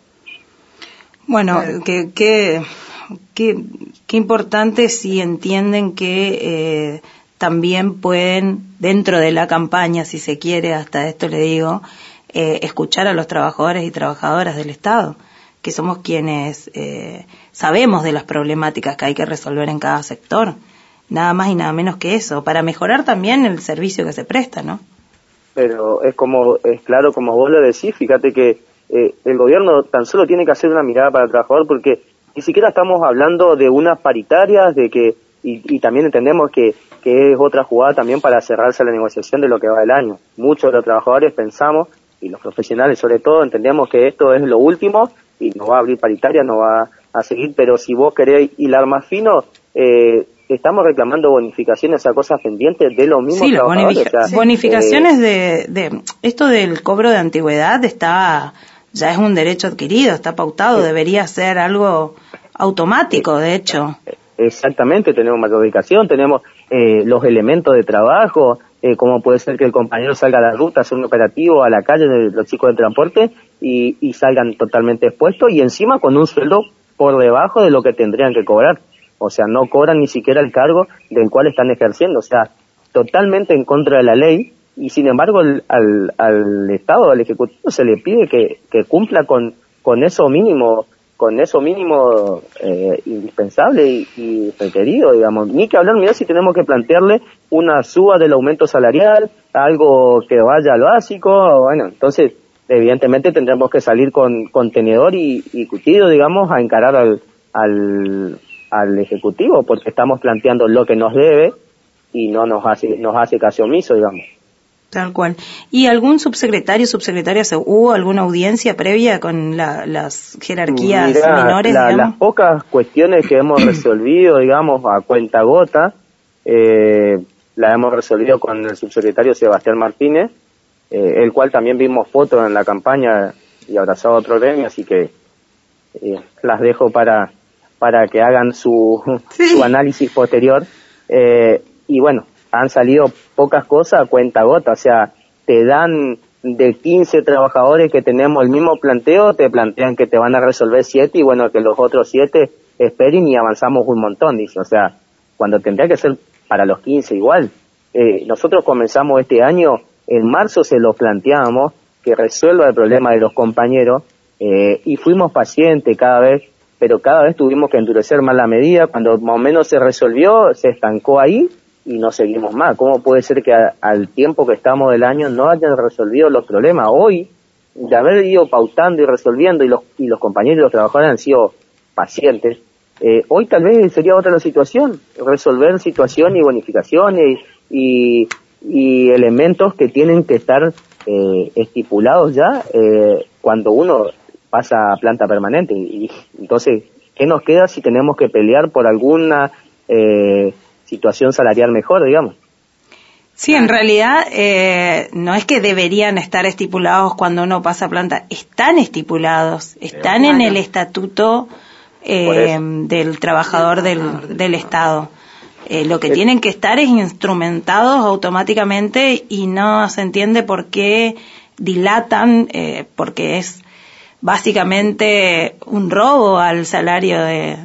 Bueno, que, que, que, importante si entienden que eh, también pueden, dentro de la campaña, si se quiere, hasta esto le digo, eh, escuchar a los trabajadores y trabajadoras del Estado, que somos quienes eh, sabemos de las problemáticas que hay que resolver en cada sector. Nada más y nada menos que eso, para mejorar también el servicio que se presta, ¿no? Pero es como, es claro como vos lo decís, fíjate que eh, el gobierno tan solo tiene que hacer una mirada para el trabajador porque ni siquiera estamos hablando de unas paritarias, de que, y, también entendemos que, que es otra jugada también para cerrarse la negociación de lo que va del año. Muchos de los trabajadores pensamos, y los profesionales sobre todo, entendemos que esto es lo último y no va a abrir paritaria, no va a seguir, pero si vos querés hilar más fino, eh, estamos reclamando bonificaciones a cosas pendientes de lo mismo sí, bonificaciones eh, de, de esto del cobro de antigüedad está ya es un derecho adquirido, está pautado, debería ser algo automático, de hecho. Exactamente, tenemos mayor ubicación, tenemos eh, los elementos de trabajo, eh, como puede ser que el compañero salga a la ruta, hacer un operativo a la calle de los chicos de transporte y, y salgan totalmente expuestos y encima con un sueldo por debajo de lo que tendrían que cobrar. O sea, no cobran ni siquiera el cargo del cual están ejerciendo. O sea, totalmente en contra de la ley y sin embargo al, al, Estado, al Ejecutivo, se le pide que, que cumpla con, con eso mínimo con eso mínimo eh, indispensable y, requerido, digamos. Ni que hablar, mira si tenemos que plantearle una suba del aumento salarial, algo que vaya al básico, bueno, entonces evidentemente tendremos que salir con contenedor y, y cutido, digamos, a encarar al, al, al Ejecutivo, porque estamos planteando lo que nos debe y no nos hace, nos hace caso omiso, digamos. Tal cual. ¿Y algún subsecretario, subsecretaria, hubo alguna audiencia previa con las jerarquías menores? Las pocas cuestiones que hemos (clears throat) resolvido, digamos, a cuenta gota, eh, la hemos resolvido con el subsecretario Sebastián Martínez, eh, el cual también vimos fotos en la campaña y abrazado a otro gremio, así que eh, las dejo para, para que hagan su, su análisis posterior. Eh, y bueno, han salido pocas cosas a cuenta gota, o sea, te dan de 15 trabajadores que tenemos el mismo planteo, te plantean que te van a resolver 7 y bueno, que los otros 7 esperen y avanzamos un montón, dice, o sea, cuando tendría que ser para los 15 igual. Eh, nosotros comenzamos este año, en marzo se lo planteamos, que resuelva el problema de los compañeros, eh, y fuimos pacientes cada vez, pero cada vez tuvimos que endurecer más la medida, cuando más o menos se resolvió, se estancó ahí, y no seguimos más. ¿Cómo puede ser que al tiempo que estamos del año no hayan resolvido los problemas? Hoy, de haber ido pautando y resolviendo y los, y los compañeros y los trabajadores han sido pacientes, eh, hoy tal vez sería otra la situación, resolver situaciones y bonificaciones y, y elementos que tienen que estar eh, estipulados ya eh, cuando uno pasa a planta permanente. Y, entonces, ¿qué nos queda si tenemos que pelear por alguna eh, situación salarial mejor, digamos. Sí, en realidad eh, no es que deberían estar estipulados cuando uno pasa planta, están estipulados, están en el estatuto eh, del trabajador del, del Estado. Eh, lo que tienen que estar es instrumentados automáticamente y no se entiende por qué dilatan, porque es básicamente un robo al salario de,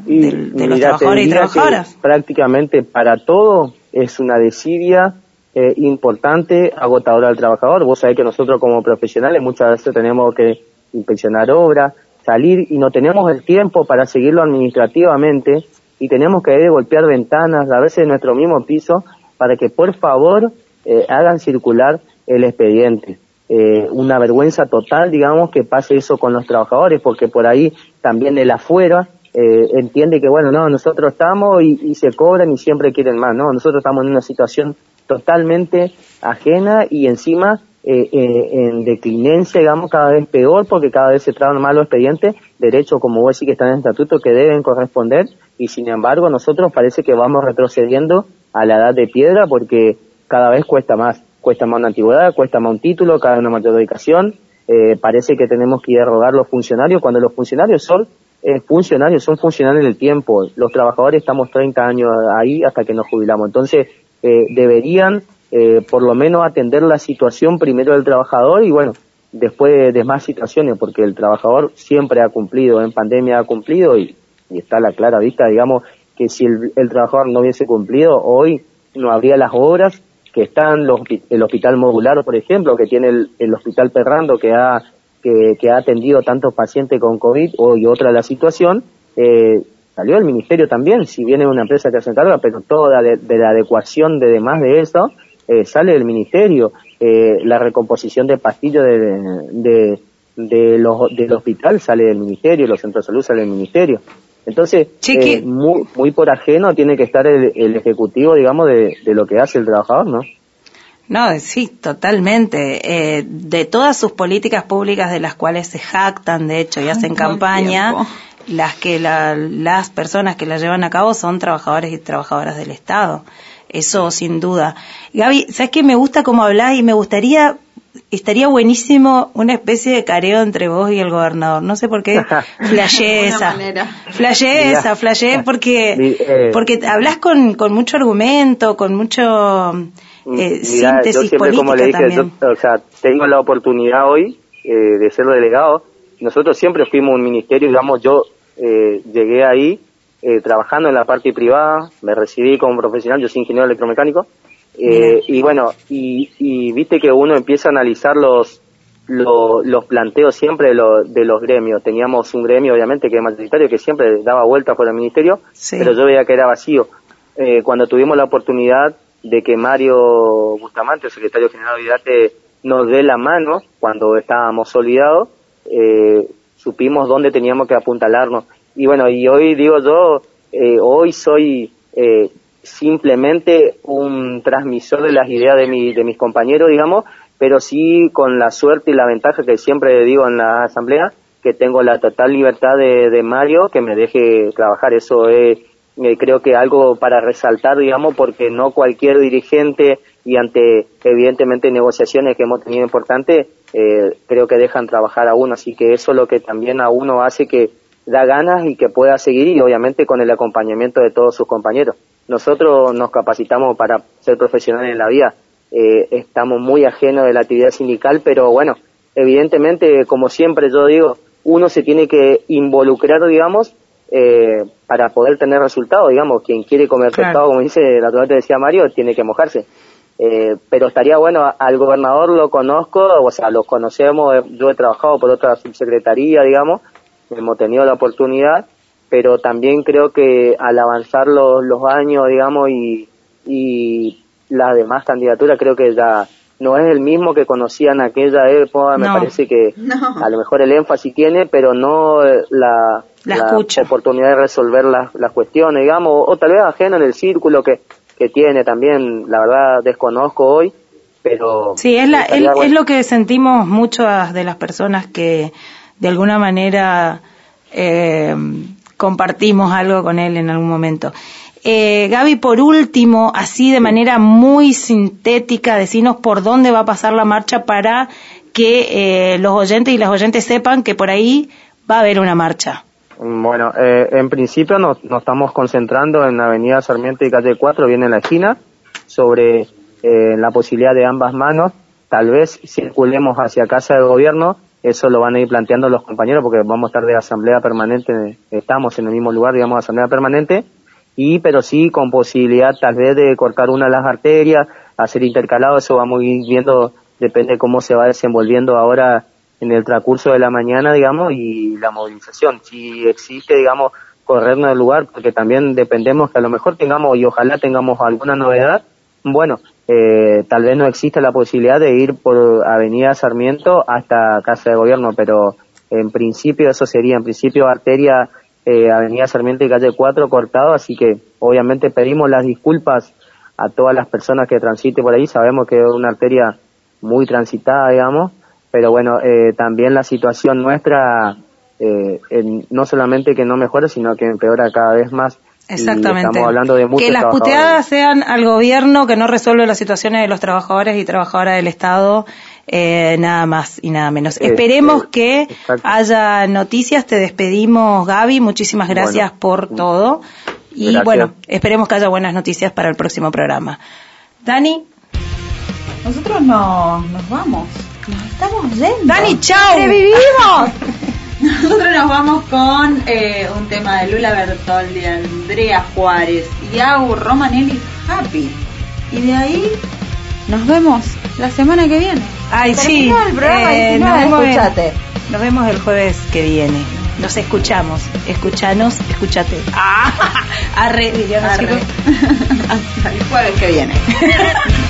los trabajadores y trabajadoras. Prácticamente para todo es una desidia eh, importante, agotadora al trabajador. Vos sabés que nosotros como profesionales muchas veces tenemos que inspeccionar obras, salir y no tenemos el tiempo para seguirlo administrativamente y tenemos que ir a golpear ventanas, a veces en nuestro mismo piso, para que por favor eh, hagan circular el expediente eh, una vergüenza total, digamos, que pase eso con los trabajadores, porque por ahí también el afuera eh, entiende que, bueno, no, nosotros estamos y, se cobran y siempre quieren más, ¿no? Nosotros estamos en una situación totalmente ajena y encima eh, eh, en declinencia, digamos, cada vez peor, porque cada vez se traban más los expedientes, derechos, como vos decís, que están en el estatuto, que deben corresponder, y sin embargo nosotros parece que vamos retrocediendo a la edad de piedra porque cada vez cuesta más cuesta más una antigüedad, cuesta más un título, cada una mayor dedicación. Eh, parece que tenemos que ir a rogar los funcionarios cuando los funcionarios son eh, funcionarios, son funcionarios en el tiempo. Los trabajadores estamos 30 años ahí hasta que nos jubilamos. Entonces, eh, deberían eh, por lo menos atender la situación primero del trabajador y bueno, después de más situaciones, porque el trabajador siempre ha cumplido, en pandemia ha cumplido y, está a la clara vista, digamos, que si el, el trabajador no hubiese cumplido, hoy no habría las obras que están los, el hospital modular, por ejemplo, que tiene el, hospital Perrando, que ha que, ha atendido tantos pacientes con COVID o, y otra la situación, eh, salió el ministerio también, si viene una empresa que se encarga, pero toda de, de la adecuación de demás de eso, eh, sale del ministerio, eh, la recomposición de pastillos de, de, de los, del hospital sale del ministerio, los centros de salud sale del ministerio. Entonces, eh, muy, muy por ajeno tiene que estar el, el ejecutivo, digamos, de, de lo que hace el trabajador, ¿no? No, sí, totalmente. Eh, de todas sus políticas públicas de las cuales se jactan, de hecho, y hacen campaña, las que la- las personas que la llevan a cabo son trabajadores y trabajadoras del Estado. Eso sin duda. Gaby, ¿sabes qué? Me gusta cómo hablas y me gustaría, estaría buenísimo una especie de careo entre vos y el gobernador. No sé por qué. (laughs) Flashé esa. Flashé esa, flashé porque, eh, porque hablas con, con mucho argumento, con mucho eh, Mirá, yo síntesis siempre, como le política dije, también. yo, o sea, tengo la oportunidad hoy eh, de ser delegado. Nosotros siempre fuimos un ministerio, digamos, yo eh, llegué ahí eh, trabajando en la parte privada, me recibí como profesional, yo soy ingeniero electromecánico, eh, y bueno, y, y viste que uno empieza a analizar los lo- los planteos siempre de, lo- de los gremios. Teníamos un gremio, obviamente, que es mayoritario, que siempre daba vueltas por el ministerio, Sí. pero yo veía que era vacío. Eh, cuando tuvimos la oportunidad de que Mario Bustamante, el secretario general de IDATE, nos dé la mano cuando estábamos olvidados, eh, supimos dónde teníamos que apuntalarnos. Y bueno, y hoy digo yo, eh, hoy soy eh, simplemente un transmisor de las ideas de, mi, de mis compañeros, digamos, pero sí con la suerte y la ventaja que siempre digo en la asamblea, que tengo la total libertad de, de Mario que me deje trabajar. Eso es, eh, creo que algo para resaltar, digamos, porque no cualquier dirigente y ante evidentemente negociaciones que hemos tenido importantes, eh, creo que dejan trabajar a uno. Así que eso es lo que también a uno hace que da ganas y que pueda seguir y obviamente con el acompañamiento de todos sus compañeros. Nosotros nos capacitamos para ser profesionales en la vida. Eh, estamos muy ajenos de la actividad sindical, pero bueno, evidentemente, como siempre yo digo, uno se tiene que involucrar, digamos, eh, para poder tener resultados, digamos, quien quiere comer Claro. pescado, como dice la te decía Mario, tiene que mojarse. Eh, pero estaría bueno, al gobernador lo conozco, o sea, lo conocemos, yo he trabajado por otra subsecretaría, digamos, hemos tenido la oportunidad, pero también creo que al avanzar los, los años, digamos, y, y las demás candidaturas, creo que ya no es el mismo que conocía en aquella época, me No. parece que No. a lo mejor el énfasis tiene, pero no la, La oportunidad de resolver las, las cuestiones, digamos, o, o tal vez ajeno en el círculo que, que tiene también, la verdad desconozco hoy, pero... Sí, es, la, es, bueno. es lo que sentimos muchas de las personas que de alguna manera eh, compartimos algo con él en algún momento. Eh, Gaby, por último, así de manera muy sintética, decinos por dónde va a pasar la marcha para que eh, los oyentes y las oyentes sepan que por ahí va a haber una marcha. Bueno, eh, en principio nos, nos estamos concentrando en Avenida Sarmiento y Calle 4, viene en la esquina, sobre eh, la posibilidad de ambas manos. Tal vez circulemos hacia Casa de Gobierno, eso lo van a ir planteando los compañeros porque vamos a estar de asamblea permanente, estamos en el mismo lugar, digamos, asamblea permanente, y pero sí con posibilidad tal vez de cortar una de las arterias, hacer intercalado, eso vamos a ir viendo, depende cómo se va desenvolviendo ahora en el transcurso de la mañana, digamos, y la movilización. Si existe, digamos, corrernos del lugar, porque también dependemos que a lo mejor tengamos y ojalá tengamos alguna novedad, bueno, eh, tal vez no existe la posibilidad de ir por Avenida Sarmiento hasta Casa de Gobierno, pero en principio eso sería, en principio arteria eh, Avenida Sarmiento y Calle 4 cortado, así que obviamente pedimos las disculpas a todas las personas que transiten por ahí, sabemos que es una arteria muy transitada, digamos, pero bueno, eh, también la situación nuestra, eh, en- no solamente que no mejore, sino que empeora cada vez más. Y Exactamente. estamos hablando de muchos que las puteadas sean al gobierno que no resuelve las situaciones de los trabajadores y trabajadoras del Estado, eh, nada más y nada menos. Eh, Esperemos que exacto. haya noticias. Te despedimos, Gaby. Muchísimas gracias por todo. Y Gracias. bueno, esperemos que haya buenas noticias para el próximo programa. Dani. Nosotros no, nos vamos. Nos estamos yendo. Dani, chao. ¡Revivimos! (laughs) Nosotros nos vamos con eh, un tema de Lula Bertoldi, Andrea Juárez, Iago Romanelli Happy. Y de ahí nos vemos la semana que viene. Ay, sí. Eh, nos, vemos el, nos vemos el jueves que viene. Nos escuchamos. Escuchanos, escúchate. Ah, (laughs) arre. (laughs) Hasta el jueves que viene. (laughs)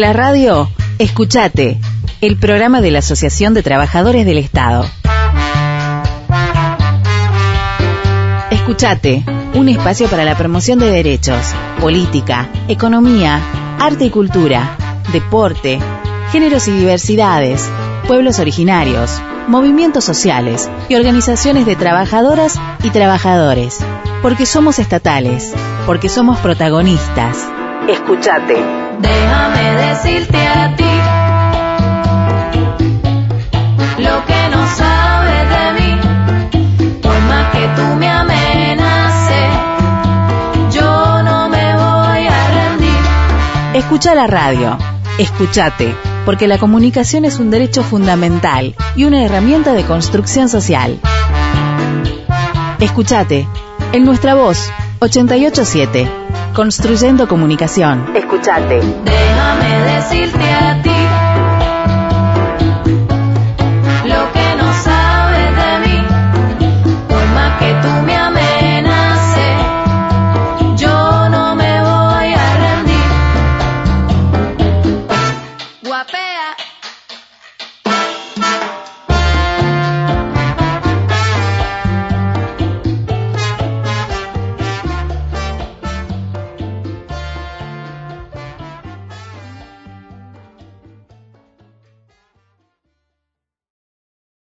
la radio, escuchate el programa de la Asociación de Trabajadores del Estado. Escuchate, un espacio para la promoción de derechos, política, economía, arte y cultura, deporte, géneros y diversidades, pueblos originarios, movimientos sociales y organizaciones de trabajadoras y trabajadores. Porque somos estatales, porque somos protagonistas. Escuchate déjame decirte a ti lo que no sabes de mí, por más que tú me amenaces, yo no me voy a rendir. Escucha la radio, escúchate, porque la comunicación es un derecho fundamental y una herramienta de construcción social. Escúchate, en nuestra voz, 887. Construyendo comunicación. Escuchate. Déjame decirte a ti.